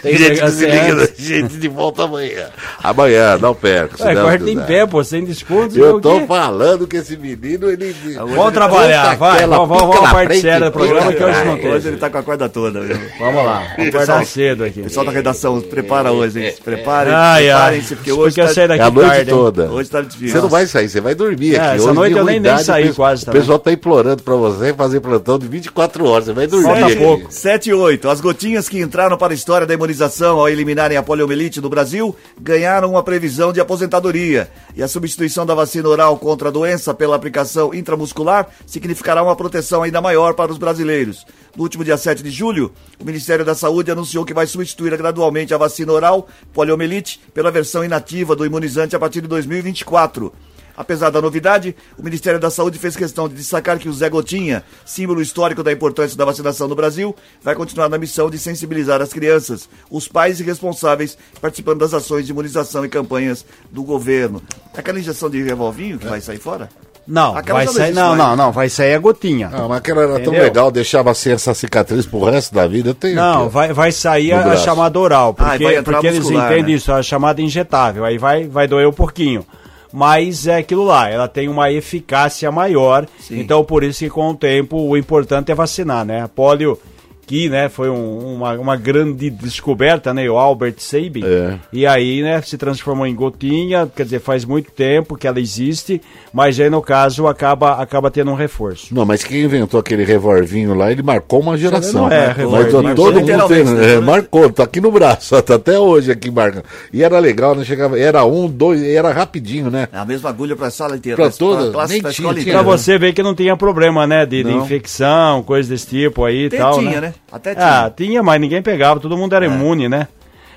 gente, que se liga, antes. gente, de volta amanhã. Amanhã, não perca. Ué, corta em pé, pô, sem desconto. Eu o tô quê? falando que esse menino, ele. Vamos trabalhar, vai, vamos, vamos, à parte séria do programa que hoje atrás. não tem. Hoje ele tá com a corda toda, viu? Vamos lá, *laughs* vamos Pessoal- acordar cedo aqui. Pessoal da redação, prepara hoje, hein? Se preparem, preparem-se, porque hoje eu tá, sair daqui É a noite toda. hoje tá difícil. Você não vai sair, você vai dormir É, aqui. essa Hoje, noite eu nem- saí quase O pessoal tá implorando pra você fazer plantão de 24 horas. Você vai dormir. Falta aqui. pouco. 7 e 8. As gotinhas que entraram para a história da imunização ao eliminarem a poliomielite no Brasil ganharam uma previsão de aposentadoria. E a substituição da vacina oral contra a doença pela aplicação intramuscular significará uma proteção ainda maior para os brasileiros. No último dia 7 de julho, o Ministério da Saúde anunciou que vai substituir gradualmente a vacina oral poliomielite pela versão inativa do imunizante a partir de 2024. Apesar da novidade, o Ministério da Saúde fez questão de destacar que o Zé Gotinha, símbolo histórico da importância da vacinação no Brasil, vai continuar na missão de sensibilizar as crianças, os pais e responsáveis participando das ações de imunização e campanhas do governo. É Aquela injeção de revolvinho que vai sair fora? Não, Aquela vai não sair, não, não, não, vai sair a gotinha. Ah, mas aquela era tão Entendeu? legal, deixava sem essa cicatriz pro resto da vida. Eu tenho Não, vai, vai sair a, braço. chamada oral, Ah, porque, entrar porque eles muscular, entendem né? isso, a chamada injetável, aí vai, vai doer um pouquinho. Mas é aquilo lá, ela tem uma eficácia maior, Sim. então por isso que com o tempo o importante é vacinar, né? A polio, que né, foi um- uma, uma grande descoberta, né? O Albert Sabin. É. E aí, né, se transformou em gotinha, quer dizer, faz muito tempo que ela existe, mas aí no caso acaba, acaba tendo um reforço. Não, mas quem inventou aquele revolvinho lá, ele marcou uma geração. não é Mas revolvinho, ó, todo mundo literalmente, tem, né? é, marcou, tá aqui no braço, *laughs* tá até hoje aqui marcando. E era legal, né? Chegava, era um, dois, era rapidinho, né? É a mesma agulha para a sala inteira. Pra pra- toda, classe- nem pra tinha. Pra você ver que não tinha problema, né? De, de infecção, coisa desse tipo aí e tal. tinha, né? né? Até Ah, tinha. tinha, mas ninguém pegava, todo mundo era imune, né?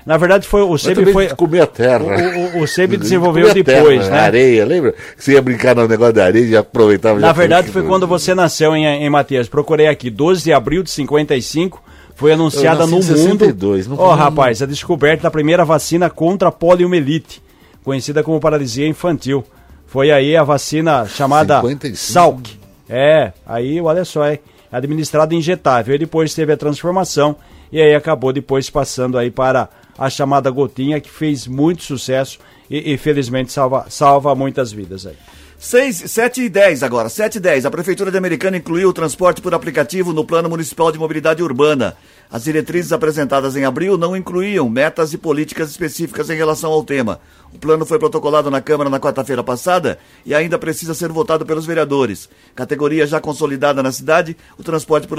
Na verdade, foi o Mas SEB também foi. comia terra. O, o, o *laughs* desenvolveu depois, terra, né? Areia, lembra? Que você ia brincar no negócio da areia e já aproveitava. Na já verdade, foi quando você nasceu em, em Matias. Procurei aqui, 12 de abril de 55. Foi anunciada Eu no nasci em mundo. 62, não Ó, foi- rapaz, a descoberta da primeira vacina contra a poliomielite, conhecida como paralisia infantil. Foi aí a vacina chamada 55. Salk. É, aí olha só, é administrada injetável. E depois teve a transformação e aí acabou depois passando aí para a chamada gotinha que fez muito sucesso e, e felizmente salva, salva muitas vidas aí. 6, 7 e 10 agora, 7 e 10. A Prefeitura de Americana incluiu o transporte por aplicativo no Plano Municipal de Mobilidade Urbana. As diretrizes apresentadas em abril não incluíam metas e políticas específicas em relação ao tema. O plano foi protocolado na Câmara na quarta-feira passada e ainda precisa ser votado pelos vereadores. Categoria já consolidada na cidade, o transporte por,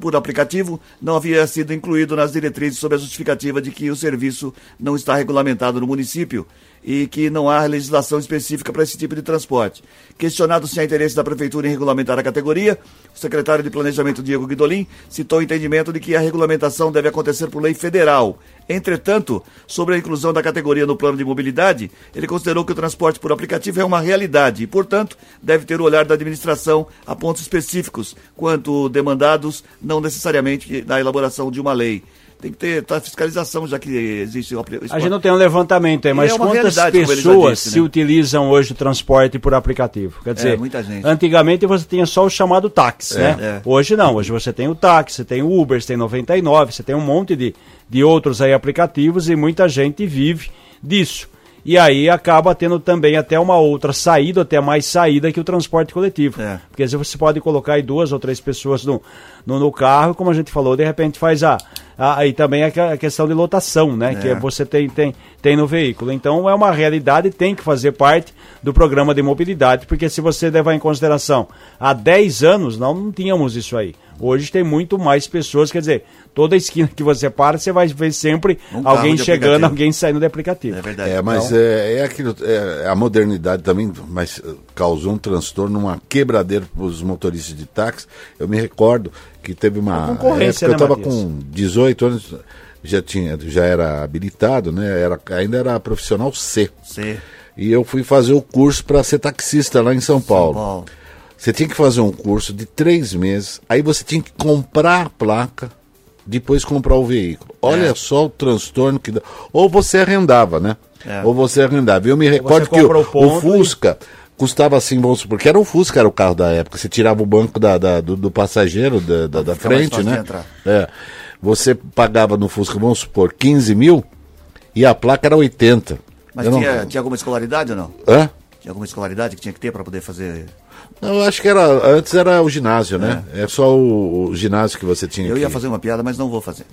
por aplicativo não havia sido incluído nas diretrizes sob a justificativa de que o serviço não está regulamentado no município e que não há legislação específica para esse tipo de transporte. Questionado se há interesse da Prefeitura em regulamentar a categoria, o secretário de Planejamento Diego Guidolin citou o entendimento de que a regulamentação deve acontecer por lei federal. Entretanto, sobre a inclusão da categoria no plano de mobilidade, ele considerou que o transporte por aplicativo é uma realidade e, portanto, deve ter o olhar da administração a pontos específicos, quanto demandados, não necessariamente na elaboração de uma lei. Tem que ter tá, fiscalização, já que existe A gente não tem um levantamento aí, mas é quantas pessoas disse, se né? utilizam hoje o transporte por aplicativo? Quer dizer, muita gente. antigamente você tinha só o chamado táxi, né? é. Hoje não, hoje você tem o táxi, você tem o Uber, você tem 99, você tem um monte de, de outros aí aplicativos e muita gente vive disso. E aí acaba tendo também até uma outra saída, até mais saída que o transporte coletivo. É. Porque às vezes você pode colocar aí duas ou três pessoas no, no, no carro, como a gente falou, de repente faz a. aí também a, que- a questão de lotação, né? Que você tem, tem, tem no veículo. Então é uma realidade, tem que fazer parte do programa de mobilidade, porque se você levar em consideração há 10 anos, não, não tínhamos isso aí. Hoje tem muito mais pessoas, quer dizer, toda esquina que você para, você vai ver sempre Um alguém chegando, aplicativo. alguém saindo do aplicativo. É verdade. É, mas Então- é, é aquilo, é, a modernidade também mas, eh, causou um transtorno, uma quebradeira para os motoristas de táxi. Eu me recordo que teve uma Concorrência, época, eu né, estava Matias? com 18 anos, já tinha, já era habilitado, né? Era, ainda era profissional C. Sim. E eu fui fazer o curso para ser taxista lá em São Paulo. Bom, Você tinha que fazer um curso de três meses, aí você tinha que comprar a placa, depois comprar o veículo. Olha É. só o transtorno que dá. Ou você arrendava, né? É. Ou você arrendava. Eu me recordo que o, o Fusca custava assim, vamos supor, porque era o Fusca, era o carro da época. Você tirava o banco da, da- do, do passageiro da, da, da frente, de né? É. Você pagava no Fusca, vamos supor, 15 mil e a placa era 80. mas Eu não- tinha, tinha alguma escolaridade ou não? Hã? Tinha alguma escolaridade que tinha que ter para poder fazer. Eu acho que era. Antes era o ginásio, né? É, só o, o ginásio que você tinha Eu que ia fazer uma piada, mas não vou fazer.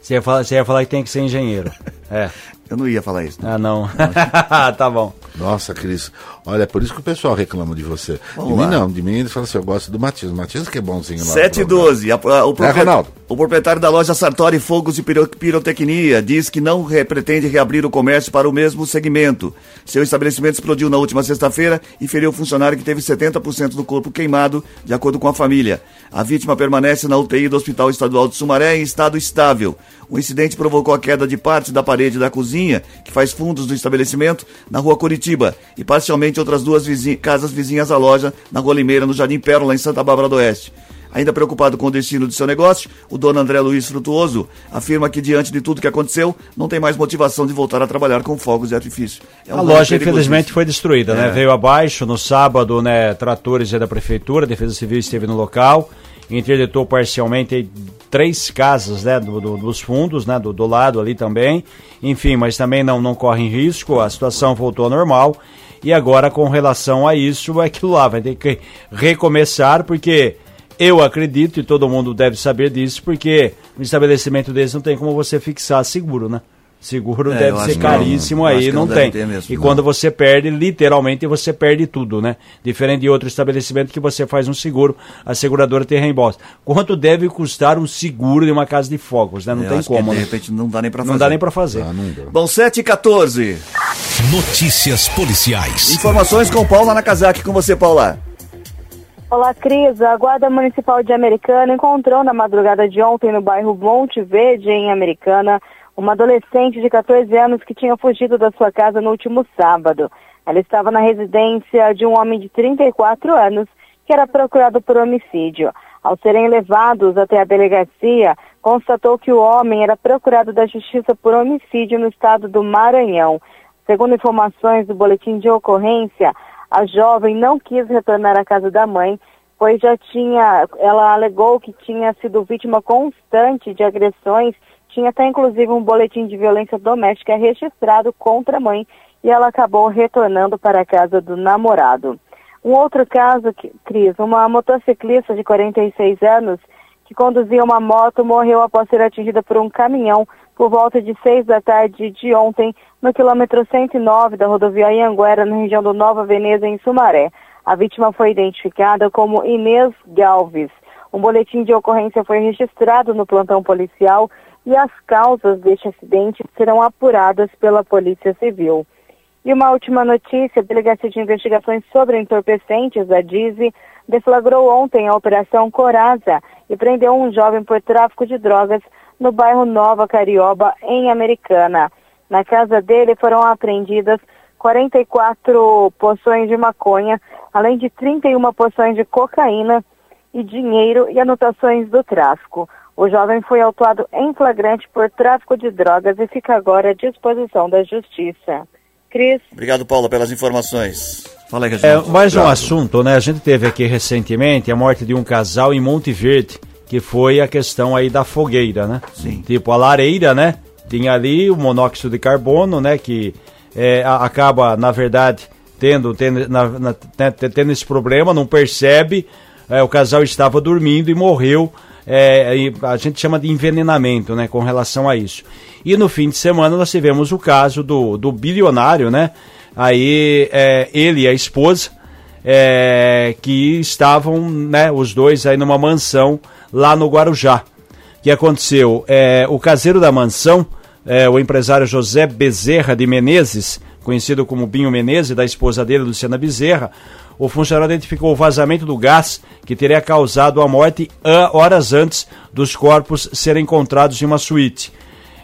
Você ia, falar, você ia falar que tem que ser engenheiro. É. *laughs* Eu não ia falar isso. né? Ah, não. *laughs* tá bom. Nossa, Cris. Olha, é por isso que o pessoal reclama de você. Vamos de mim lá. não, de mim eles falam assim, eu gosto do Matias. O Matias que é bonzinho lá. 7 e no programa. 12. A- a- o, propri- Ronaldo. o proprietário da loja Sartori Fogos e Piro- Pirotecnia diz que não re- pretende reabrir o comércio para o mesmo segmento. Seu estabelecimento explodiu na última sexta-feira e feriu o funcionário que teve 70% do corpo queimado, de acordo com a família. A vítima permanece na UTI do Hospital Estadual de Sumaré em estado estável. O incidente provocou a queda de parte da parede da cozinha, que faz fundos do estabelecimento, na rua Curitiba, e parcialmente outras duas vizi- casas vizinhas à loja, na Rua Limeira, no Jardim Pérola, em Santa Bárbara do Oeste. Ainda preocupado com o destino de seu negócio, o dono André Luiz Frutuoso afirma que, diante de tudo que aconteceu, não tem mais motivação de voltar a trabalhar com fogos de artifício. É um A loja, infelizmente, foi destruída, né? É. Veio abaixo no sábado, né? Tratores da prefeitura, a Defesa Civil esteve no local, interditou parcialmente três casas, né? do- do- dos fundos, né? Do, do lado ali também. Enfim, mas também não, não corre risco, a situação voltou ao normal. E agora, com relação a isso, é aquilo lá, vai ter que recomeçar, porque eu acredito, e todo mundo deve saber disso, porque um estabelecimento desse não tem como você fixar seguro, né? Seguro É, deve ser não. caríssimo acho aí, não, não tem. mesmo, e não. quando você perde, literalmente você perde tudo, né? Diferente de outro estabelecimento que você faz um seguro, a seguradora tem reembolso. Quanto deve custar um seguro de uma casa de fogos, né? Não Eu tem acho que, como, de né? repente não dá nem pra fazer. Não dá nem pra fazer. Ah, não. Bom, 7 e 14. Notícias policiais. Informações com Paula Nakazaki. Com você, Paula. Olá, Cris. A Guarda Municipal de Americana encontrou na madrugada de ontem no bairro Monte Verde, em Americana, uma adolescente de 14 anos que tinha fugido da sua casa no último sábado. Ela estava na residência de um homem de 34 anos que era procurado por homicídio. Ao serem levados até a delegacia, constatou que o homem era procurado da justiça por homicídio no estado do Maranhão. Segundo informações do boletim de ocorrência, a jovem não quis retornar à casa da mãe, pois já tinha, ela alegou que tinha sido vítima constante de agressões, tinha até inclusive um boletim de violência doméstica registrado contra a mãe e ela acabou retornando para a casa do namorado. Um outro caso, Cris, uma motociclista de 46 anos que conduzia uma moto morreu após ser atingida por um caminhão por volta de 6 da tarde de ontem no quilômetro 109 da rodovia Anhanguera, na região do Nova Veneza, em Sumaré. A vítima foi identificada como Inês Galves. Um boletim de ocorrência foi registrado no plantão policial e as causas deste acidente serão apuradas pela Polícia Civil. E uma última notícia, a Delegacia de Investigações sobre Entorpecentes, a DIZI, deflagrou ontem a Operação Coraza e prendeu um jovem por tráfico de drogas no bairro Nova Carioba, em Americana. Na casa dele foram apreendidas 44 porções de maconha, além de 31 porções de cocaína e dinheiro e anotações do tráfico. O jovem foi autuado em flagrante por tráfico de drogas e fica agora à disposição da justiça. Cris. Obrigado, Paula, pelas informações. Fala aí, É, mais um assunto, né? A gente teve aqui recentemente a morte de um casal em Monte Verde, que foi a questão aí da fogueira, né? Sim. Tipo, a lareira, né? Tinha ali o monóxido de carbono, né? Que é, acaba, na verdade, tendo, tendo, na- na- né, te- tendo esse problema, não percebe. é, o casal estava dormindo e morreu. É, a gente chama de envenenamento, né? Com relação a isso. E no fim de semana nós tivemos o caso do, do bilionário, né? Aí é, ele e a esposa é, que estavam, né, os dois aí numa mansão lá no Guarujá. O que aconteceu? É, o caseiro da mansão, é, o empresário José Bezerra de Menezes, conhecido como Binho Menezes, da esposa dele, Luciana Bezerra, o funcionário identificou o vazamento do gás que teria causado a morte horas antes dos corpos serem encontrados em uma suíte.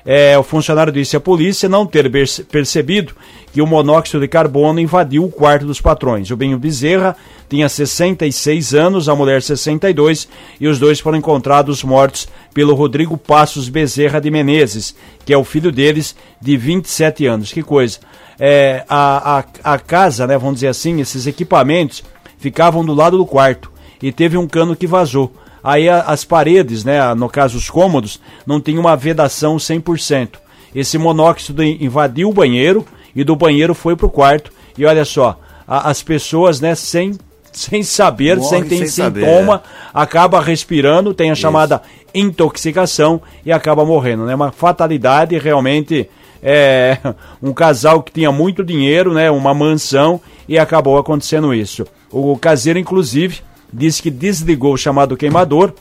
É, o funcionário disse à polícia não ter percebido que o monóxido de carbono invadiu o quarto dos patrões. O Benho Bezerra tinha 66 anos, a mulher 62, e os dois foram encontrados mortos pelo Rodrigo Passos Bezerra de Menezes, que é o filho deles, de 27 anos. Que coisa. É, a, a, a casa, né, vamos dizer assim, esses equipamentos ficavam do lado do quarto e teve um cano que vazou. Aí as paredes, né, no caso os cômodos, não tinham uma vedação 100%. Esse monóxido invadiu o banheiro e do banheiro foi para o quarto. E olha só, a, as pessoas, né, sem, *laughs* sem saber, Morre sem ter sem sintoma, saber, é. acaba respirando, tem a Isso. chamada intoxicação e acaba morrendo. É né? uma fatalidade realmente. É, um casal que tinha muito dinheiro, né, uma mansão, e acabou acontecendo isso. O caseiro, inclusive, disse que desligou o chamado queimador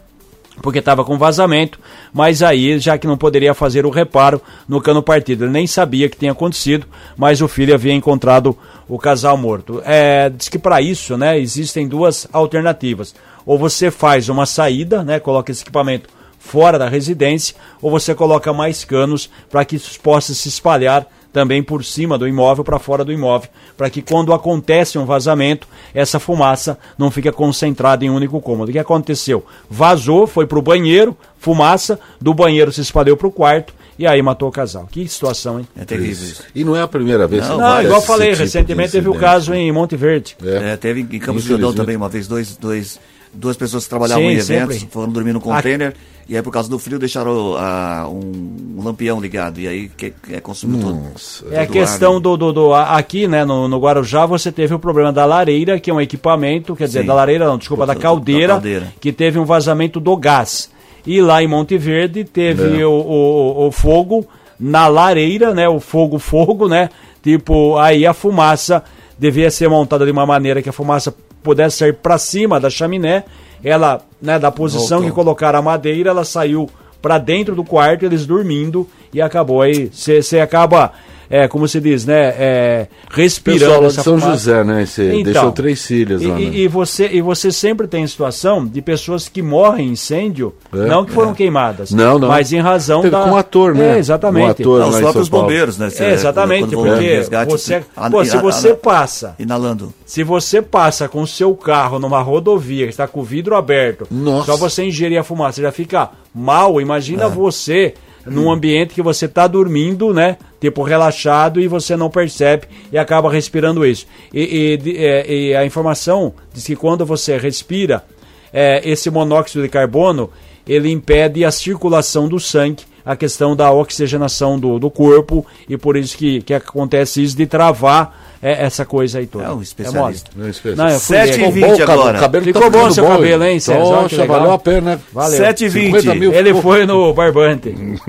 porque estava com vazamento, mas aí, já que não poderia fazer o reparo no cano partido, ele nem sabia que tinha acontecido, mas o filho havia encontrado o casal morto. É, diz que para isso, né, existem duas alternativas. Ou você faz uma saída, né, coloca esse equipamento fora da residência, ou você coloca mais canos para que isso possa se espalhar também por cima do imóvel para fora do imóvel, para que quando acontece um vazamento, essa fumaça não fique concentrada em um único cômodo. O que aconteceu? Vazou, foi para o banheiro, fumaça, do banheiro se espalhou para o quarto e aí matou o casal. Que situação, hein? É terrível isso. E não é a primeira vez. Não, não igual falei, tipo recentemente teve o caso em Monte Verde. É, é teve em Campos do Jordão também uma vez, dois, dois duas pessoas que trabalhavam Sim, em eventos sempre. foram dormir no container Aqui. e aí por causa do frio deixaram uh, um, um, lampião ligado e aí que, é consumiu Nossa, todo. É a questão do, do, do, aqui, né, no, no, Guarujá você teve o problema da lareira, que é um equipamento, quer dizer, Sim. da lareira não, desculpa, da caldeira, da caldeira, que teve um vazamento do gás. E lá em Monte Verde teve é. o, o, o fogo na lareira, né, o fogo fogo, né? Tipo, aí a fumaça devia ser montada de uma maneira que a fumaça pudesse sair para cima da chaminé, ela, né, da posição Voltou. que colocaram a madeira, ela saiu para dentro do quarto, eles dormindo e acabou aí. Você acaba é, como se diz, né, é, respirando Pessoal, essa São fumaça. José, né, você então, deixou três filhas lá, e, né? e, você, e você sempre tem situação de pessoas que morrem em incêndio, é, não que foram é. queimadas, não, não. mas em razão Teve da... com um ator, né? É, exatamente. Um ator não, os próprios bombeiros, né? É, exatamente, porque você, pô, se você passa... Inalando. Se você passa com o seu carro numa rodovia que está com o vidro aberto, Nossa. só você ingerir a fumaça, já fica mal, imagina é. você num ambiente que você está dormindo, né? Tipo, relaxado e você não percebe e acaba respirando isso. E, e, é, e a informação diz que quando você respira, é, esse monóxido de carbono, ele impede a circulação do sangue, a questão da oxigenação do, do corpo, e por isso que, que acontece isso de travar é essa coisa aí toda. É um especialista. É, um especialista. Não, 7 e 20 agora. Cabelo Ficou tá bom seu bom, cabelo, hein, Sérgio? Poxa, valeu a pena. Valeu. 7 e 20. Ele foi no barbante. *laughs*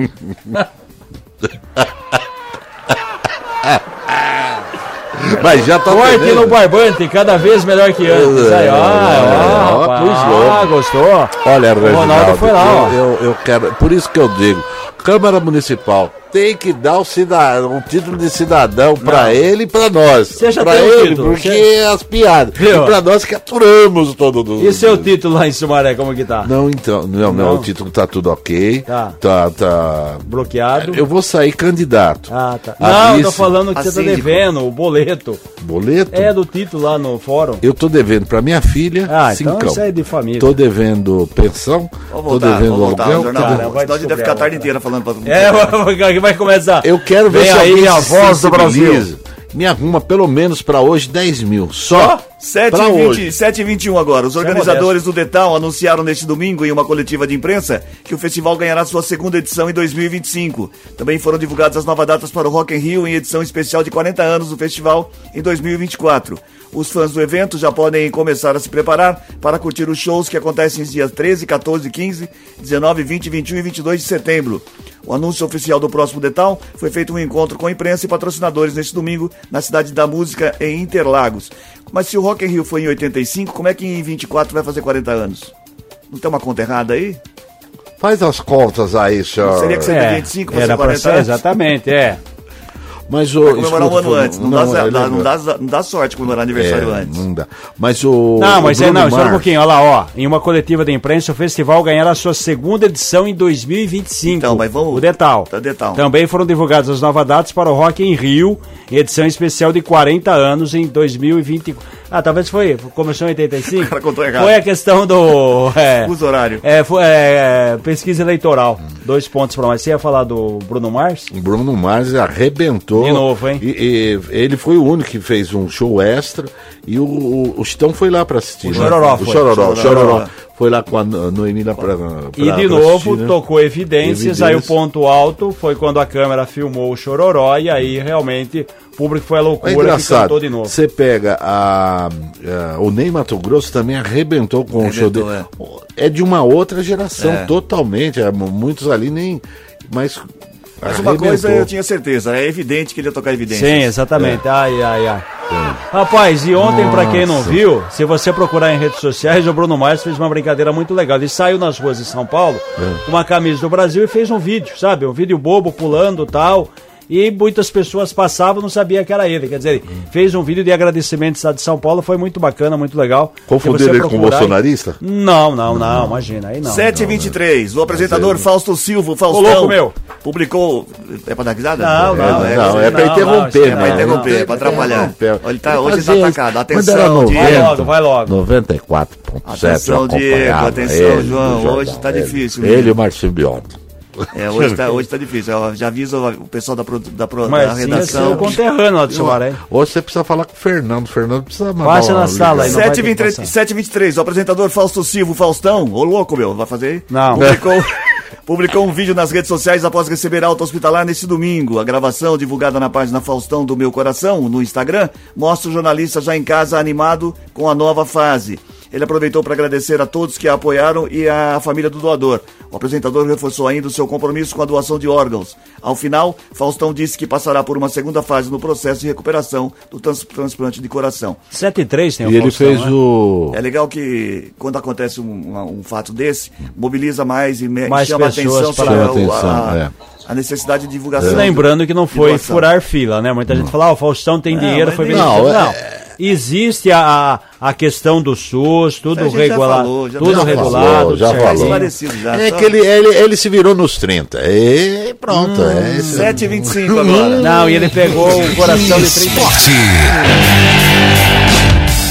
Mas já tá Corte no barbante, cada vez melhor que antes. Aí, ó, ó, ó, ó, gostou? Olha, o Ronaldo foi lá, ó. Eu, eu quero, por isso que eu digo, Câmara Municipal tem que dar o cidadão, um título de cidadão para ele e para nós. Você já pra tem ele, título. porque Você... as piadas. Viu? E para nós que aturamos todo mundo. E seu título lá em Sumaré, como que tá? Não, então, não, não, não, o título tá tudo ok. Tá. Tá, tá. Bloqueado. Eu vou sair candidato. Ah, tá. Não, vice... tô falando que você tá devendo, o boleto. Boleto? É do título lá no fórum. Eu tô devendo para minha filha, ah, cincão. então isso é de família. Tô devendo pensão, tô devendo aluguel. Cara, deve ficar a tarde inteira falando pra É, *laughs* vai começar. Eu quero ver Vem se aí a voz do Brasil. Me arruma pelo menos para hoje 10 mil. Só? 7 e 21 agora. Os é organizadores do Detal anunciaram neste domingo, em uma coletiva de imprensa, que o festival ganhará sua segunda edição em 2025. Também foram divulgadas as novas datas para o Rock in Rio em edição especial de 40 anos do festival em 2024. Os fãs do evento já podem começar a se preparar para curtir os shows que acontecem nos dias 13, 14, 15, 19, 20, 21 e 22 de setembro. O anúncio oficial do próximo Detal foi feito um encontro com imprensa e patrocinadores neste domingo na cidade da música em Interlagos. Mas se o Rock in Rio foi em 85, como é que em 24 vai fazer 40 anos? Não tem uma conta errada aí? Faz as contas aí, senhor. Seria que 125 é, era 40 ser, Exatamente, é. Mas o. Comemorar um ano antes. Não, dá, ele- dá- não, dá, não dá sorte comemorar aniversário é, antes. Não dá. Mas o. Não, mas o é, não, espera um pouquinho, olha lá, ó. Em uma coletiva da imprensa, o festival ganhará sua segunda edição em 2025. Então, mas vamos- O Detal. Tá, Detal. Também foram divulgadas as novas datas para o Rock em Rio, em edição especial de 40 anos em 2024. Ah, talvez foi, começou em 85? *laughs* O cara contou errado. Foi a questão do... *laughs* É, Fuso horário. é, foi, é, pesquisa eleitoral. Dois pontos para mais. Você ia falar do Bruno Mars? O Bruno Mars arrebentou. De novo, hein? E, e ele foi o único que fez um show extra e o, o, o Chitão foi lá pra assistir. O né? Chororó O foi. Chororó, o Chororó. Chororó foi lá com a No- Noemi lá pra, pra E de pra novo assistir, né? tocou evidências, aí o ponto alto foi quando a câmera filmou o Chororó e aí realmente o público foi a É loucura que engraçado, cantou de novo. você pega a, a- o Ney Mato Grosso também arrebentou com o show dele. Arrebentou, É. de uma outra geração, É. totalmente. é, muitos ali nem. Mas, Mas uma coisa eu tinha certeza, é evidente que ele ia tocar evidência. Sim, exatamente. Ai, ai, ai. Rapaz, e ontem, pra quem não viu, se você procurar em redes sociais, o Bruno Mars fez uma brincadeira muito legal. Ele saiu nas ruas de São Paulo com uma camisa do Brasil e fez um vídeo, sabe? Um vídeo bobo pulando e tal. E muitas pessoas passavam e não sabia que era ele. Quer dizer, ele fez um vídeo de agradecimento do Estado de São Paulo, foi muito bacana, muito legal. Você ele com aí- bolsonarista? Não, não, não, imagina, aí não. 7h23, o apresentador Fausto Silva, o Faustão, Ô, louco, meu. publicou. É pra dar risada? Não, não, É, é, não, é pra não, interromper, não, É pra interromper, Não, é pra atrapalhar. ele tá, hoje ele tá atacado. Atenção, 90, Diego. Vai logo, vai logo. 94.7 Atenção, Diego, atenção, João, hoje tá difícil, Ele e o Marcinho Biota. É, hoje tá, *laughs* hoje tá difícil. Eu já aviso o pessoal da, pro- da, pro- da Mas sim, é redação. seu conterrâneo lá do Sumaré. Hoje você precisa falar com o Fernando. O Fernando precisa mandar uma na sala aí, ligação. não vai ter que 7h23, passar. 7h23, o apresentador Fausto Silva, o Faustão, ô louco, meu, vai fazer aí? Não. Publicou, *laughs* publicou um vídeo nas redes sociais após receber alta hospitalar neste domingo. A gravação, divulgada na página Faustão do Meu Coração, no Instagram, mostra o jornalista já em casa animado com a nova fase. Ele aproveitou para agradecer a todos que a apoiaram e à família do doador. O apresentador reforçou ainda o seu compromisso com a doação de órgãos. Ao final, Faustão disse que passará por uma segunda fase no processo de recuperação do trans- transplante de coração. 7 e 3 tem o E ele Faustão, fez né? o. É legal que quando acontece um, um fato desse, mobiliza mais e Mais chama pessoas atenção para- sobre Chama a, atenção, a- é. a necessidade de divulgação. Lembrando que não foi furar fila, né? Muita gente fala, ah, o Faustão tem dinheiro, foi beneficiado. Não, Não, é- existe a, a questão do SUS, tudo regulado, tudo já regulado, falou, já falou. Já. É só- que ele, ele, ele se virou nos 30. E pronto. é esse- 7h25 agora. Não, e ele pegou o coração de 30. Esporte.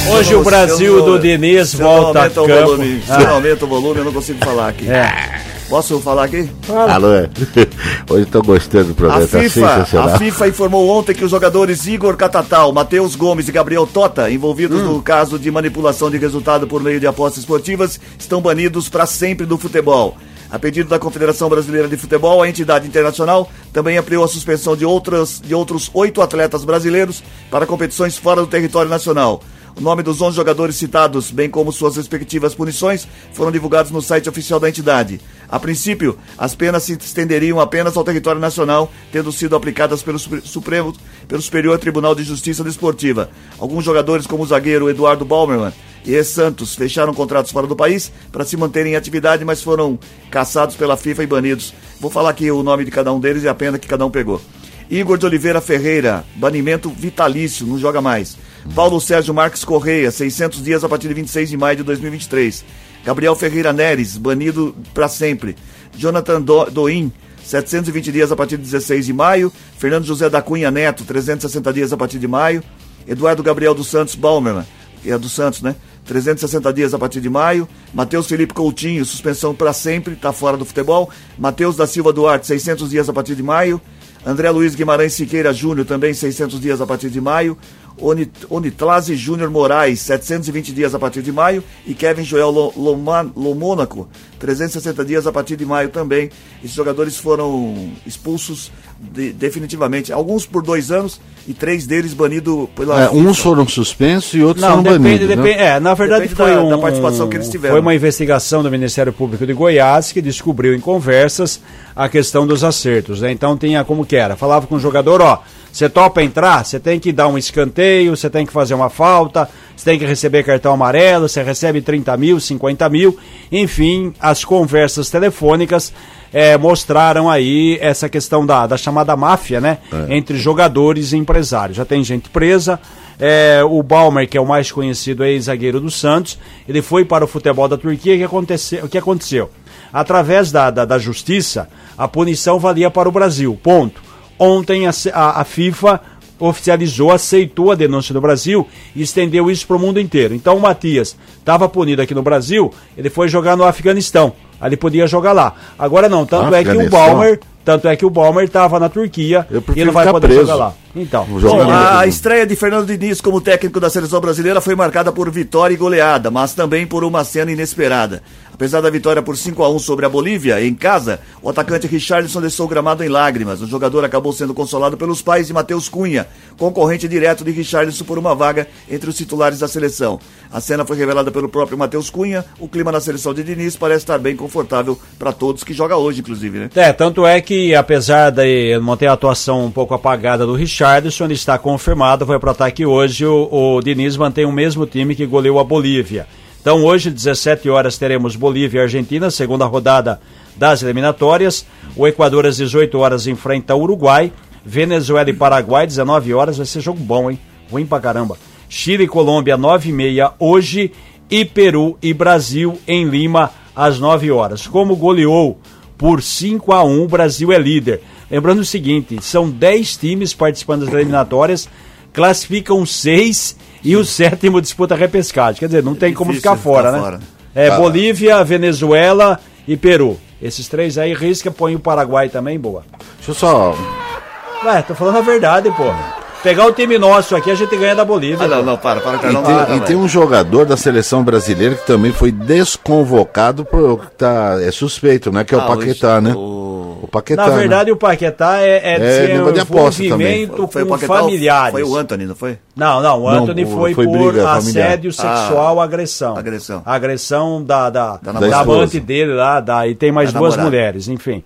Hoje o Brasil não- do Diniz não volta a campo. volume, Se eu não aumenta o volume, eu não consigo falar aqui. É. Posso falar aqui? Alô, é. *laughs* Hoje estou gostando do A programa, tá sensacional. a FIFA informou ontem que os jogadores Igor Catatal, Matheus Gomes e Gabriel Tota, envolvidos Hum. no caso de manipulação de resultado por meio de apostas esportivas, estão banidos para sempre do futebol. A pedido da Confederação Brasileira de Futebol, a entidade internacional também ampliou a suspensão de, outras, de outros oito atletas brasileiros para competições fora do território nacional. O nome dos 11 jogadores citados, bem como suas respectivas punições, foram divulgados no site oficial da entidade. A princípio, as penas se estenderiam apenas ao território nacional, tendo sido aplicadas pelo, Supre- Supremo, pelo Superior Tribunal de Justiça Desportiva. Alguns jogadores, como o zagueiro Eduardo Balmerman e ex-Santos, fecharam contratos fora do país para se manterem em atividade, mas foram caçados pela FIFA e banidos. Vou falar aqui o nome de cada um deles e a pena que cada um pegou. Igor de Oliveira Ferreira, banimento vitalício, não joga mais. Paulo Sérgio Marques Correia, 600 dias a partir de 26 de maio de 2023. Gabriel Ferreira Neres, banido para sempre. Jonathan Do Doim, 720 dias a partir de 16 de maio. Fernando José da Cunha Neto, 360 dias a partir de maio. Eduardo Gabriel dos Santos Balmerman, é do Santos, né? 360 dias a partir de maio. Matheus Felipe Coutinho, suspensão para sempre, está fora do futebol. Matheus da Silva Duarte, 600 dias a partir de maio. André Luiz Guimarães Siqueira Júnior, também 600 dias a partir de maio. Onit Onitlase Júnior Moraes, 720 dias a partir de maio. E Kevin Joel Lomônaco, 360 dias a partir de maio também. Esses jogadores foram expulsos de- definitivamente. Alguns por dois anos e três deles banidos pela. É, uns foram suspensos e outros Não, foram depende, banidos. né? depende. É, na verdade Depende foi da- um, da participação que eles tiveram. Foi uma investigação do Ministério Público de Goiás que descobriu em conversas a questão dos acertos. Né? Então tinha como que era. Falava com o jogador, ó, você topa entrar, você tem que dar um escanteio, você tem que fazer uma falta, você tem que receber cartão amarelo, você recebe 30 mil, 50 mil, enfim, as conversas telefônicas é, mostraram aí essa questão da, da chamada máfia, né? É. Entre jogadores e empresários. Já tem gente presa. É, o Balmer, que é o mais conhecido ex-zagueiro do Santos, ele foi para o futebol da Turquia. O que aconteceu? O que aconteceu? Através da, da, da justiça, a punição valia para o Brasil. Ponto. Ontem a, a, a FIFA oficializou, aceitou a denúncia do Brasil e estendeu isso para o mundo inteiro. Então o Matias estava punido aqui no Brasil, ele foi jogar no Afeganistão. Ali podia jogar lá. Agora não, tanto é que o Balmer, tanto é que o Balmer estava na Turquia e ele vai poder preso. jogar lá. Então, Bom, a estreia de Fernando Diniz como técnico da seleção brasileira foi marcada por vitória e goleada, mas também por uma cena inesperada. Apesar da vitória por 5 a 1 sobre a Bolívia, em casa, o atacante Richardson deixou o gramado em lágrimas. O jogador acabou sendo consolado pelos pais de Matheus Cunha, concorrente direto de Richardson por uma vaga entre os titulares da seleção. A cena foi revelada pelo próprio Matheus Cunha. O clima na seleção de Diniz parece estar bem confortável para todos que joga hoje, inclusive, né? É, tanto é que, apesar de manter a atuação um pouco apagada do Richardson, ele está confirmado, foi para o ataque hoje. O, o Diniz mantém o mesmo time que goleou a Bolívia. Então hoje, 17 horas, teremos Bolívia e Argentina, segunda rodada das eliminatórias. O Equador, às 18 horas, enfrenta o Uruguai. Venezuela e Paraguai, 19 horas, vai ser jogo bom, hein? Ruim pra caramba. Chile e Colômbia, 9 e meia hoje. E Peru e Brasil em Lima, às 9 horas. Como goleou por 5 a 1 o Brasil é líder. Lembrando o seguinte, são 10 times participando das eliminatórias, classificam 6 e o sétimo disputa a repescagem. Quer dizer, não tem como ficar fora, né? Fora. É ah. Bolívia, Venezuela e Peru. Esses três aí risca, põe o Paraguai também, boa. Deixa eu só. Ué, tô falando a verdade, pô. Pegar o time nosso aqui, a gente ganha da Bolívia. Ah, não, não, para, para, e, não, tem, para, e tem um jogador da seleção brasileira que também foi desconvocado por tá é suspeito, né? Que é o ah, Paquetá, né? O... o Paquetá. Na verdade, né? o Paquetá é, é, é de aposta também. Foi o Paquetá, familiares. Foi o Anthony, não foi? Não, não, o Anthony não, foi, foi, por briga, assédio familiar. sexual, ah, agressão. Agressão. Agressão da, da, da, da amante dele lá, da, e tem mais da duas namorada. mulheres, enfim.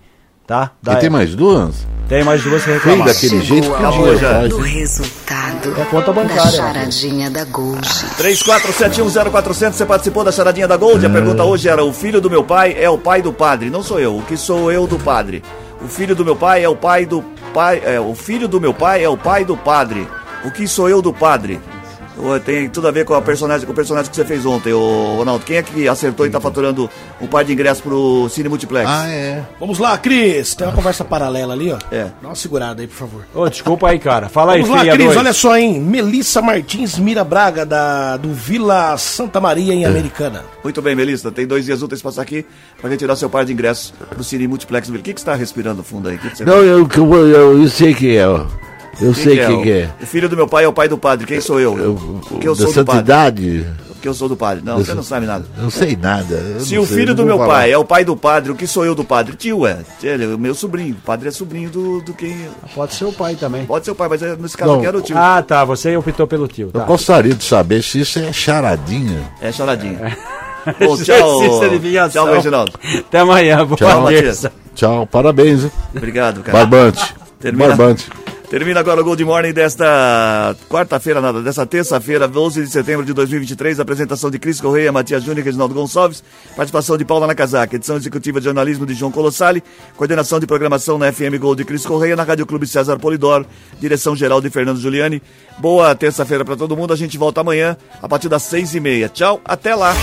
Tá? Da, e tem mais duas? Tem mais duas que reclamar. daquele jeito que dinheiro faz. Do resultado é conta bancária. da charadinha da Gold. 34710400, você participou da charadinha da Gold? A é. pergunta hoje era: o filho do meu pai é o pai do padre? Não sou eu, o que sou eu do padre? O filho do meu pai é o pai do pai, é, o filho do meu pai é o pai do padre. O que sou eu do padre? Tem tudo a ver com, a personagem, com o personagem que você fez ontem, o Ronaldo. Quem é que acertou e tá faturando um par de ingressos pro Cine Multiplex? Ah, é. Vamos lá, Cris. Tem uma conversa paralela ali, ó. É. Dá uma segurada aí, por favor. Ô, desculpa aí, cara. Fala Vamos aí, Vamos lá, Cris. Olha só, hein. Melissa Martins Mira Braga, da, do Vila Santa Maria, em é. Americana. Muito bem, Melissa. Tem dois dias úteis pra passar aqui pra retirar seu par de ingressos pro Cine Multiplex. O que, que você tá respirando fundo aí? Que que Não, eu, eu, eu, eu sei que é, ó. Eu quem sei que quem é, é. O filho do meu pai é o pai do padre. Quem sou eu? eu Porque eu sou do padre. Porque eu sou do padre. Não, você não sabe nada. Não sei nada. Se o filho do meu falar. pai é o pai do padre, o que sou eu do padre? Tio, é. Ele é o meu sobrinho. O padre é sobrinho do, do quem. Pode ser o pai também. Pode ser o pai, mas nesse caso aqui era o tio. Ah, tá. Você optou pelo tio. Tá. Eu gostaria de saber se isso é charadinha. É charadinha. É. Bom, *laughs* tchau. Tchau, Reginaldo. Até amanhã. Boa tchau, Tchau, parabéns. Obrigado, cara. Barbante. Termina. Barbante. Termina agora o Gold Morning desta quarta-feira, nada, desta terça-feira, 12 de setembro de 2023. Apresentação de Cris Correia, Matias Júnior e Reginaldo Gonçalves. Participação de Paula Nakazaki. Edição executiva de jornalismo de João Colossali. Coordenação de programação na FM Gold de Cris Correia, na Rádio Clube César Polidoro. Direção geral de Fernando Giuliani. Boa terça-feira para todo mundo. A gente volta amanhã a partir das seis e meia. Tchau, até lá.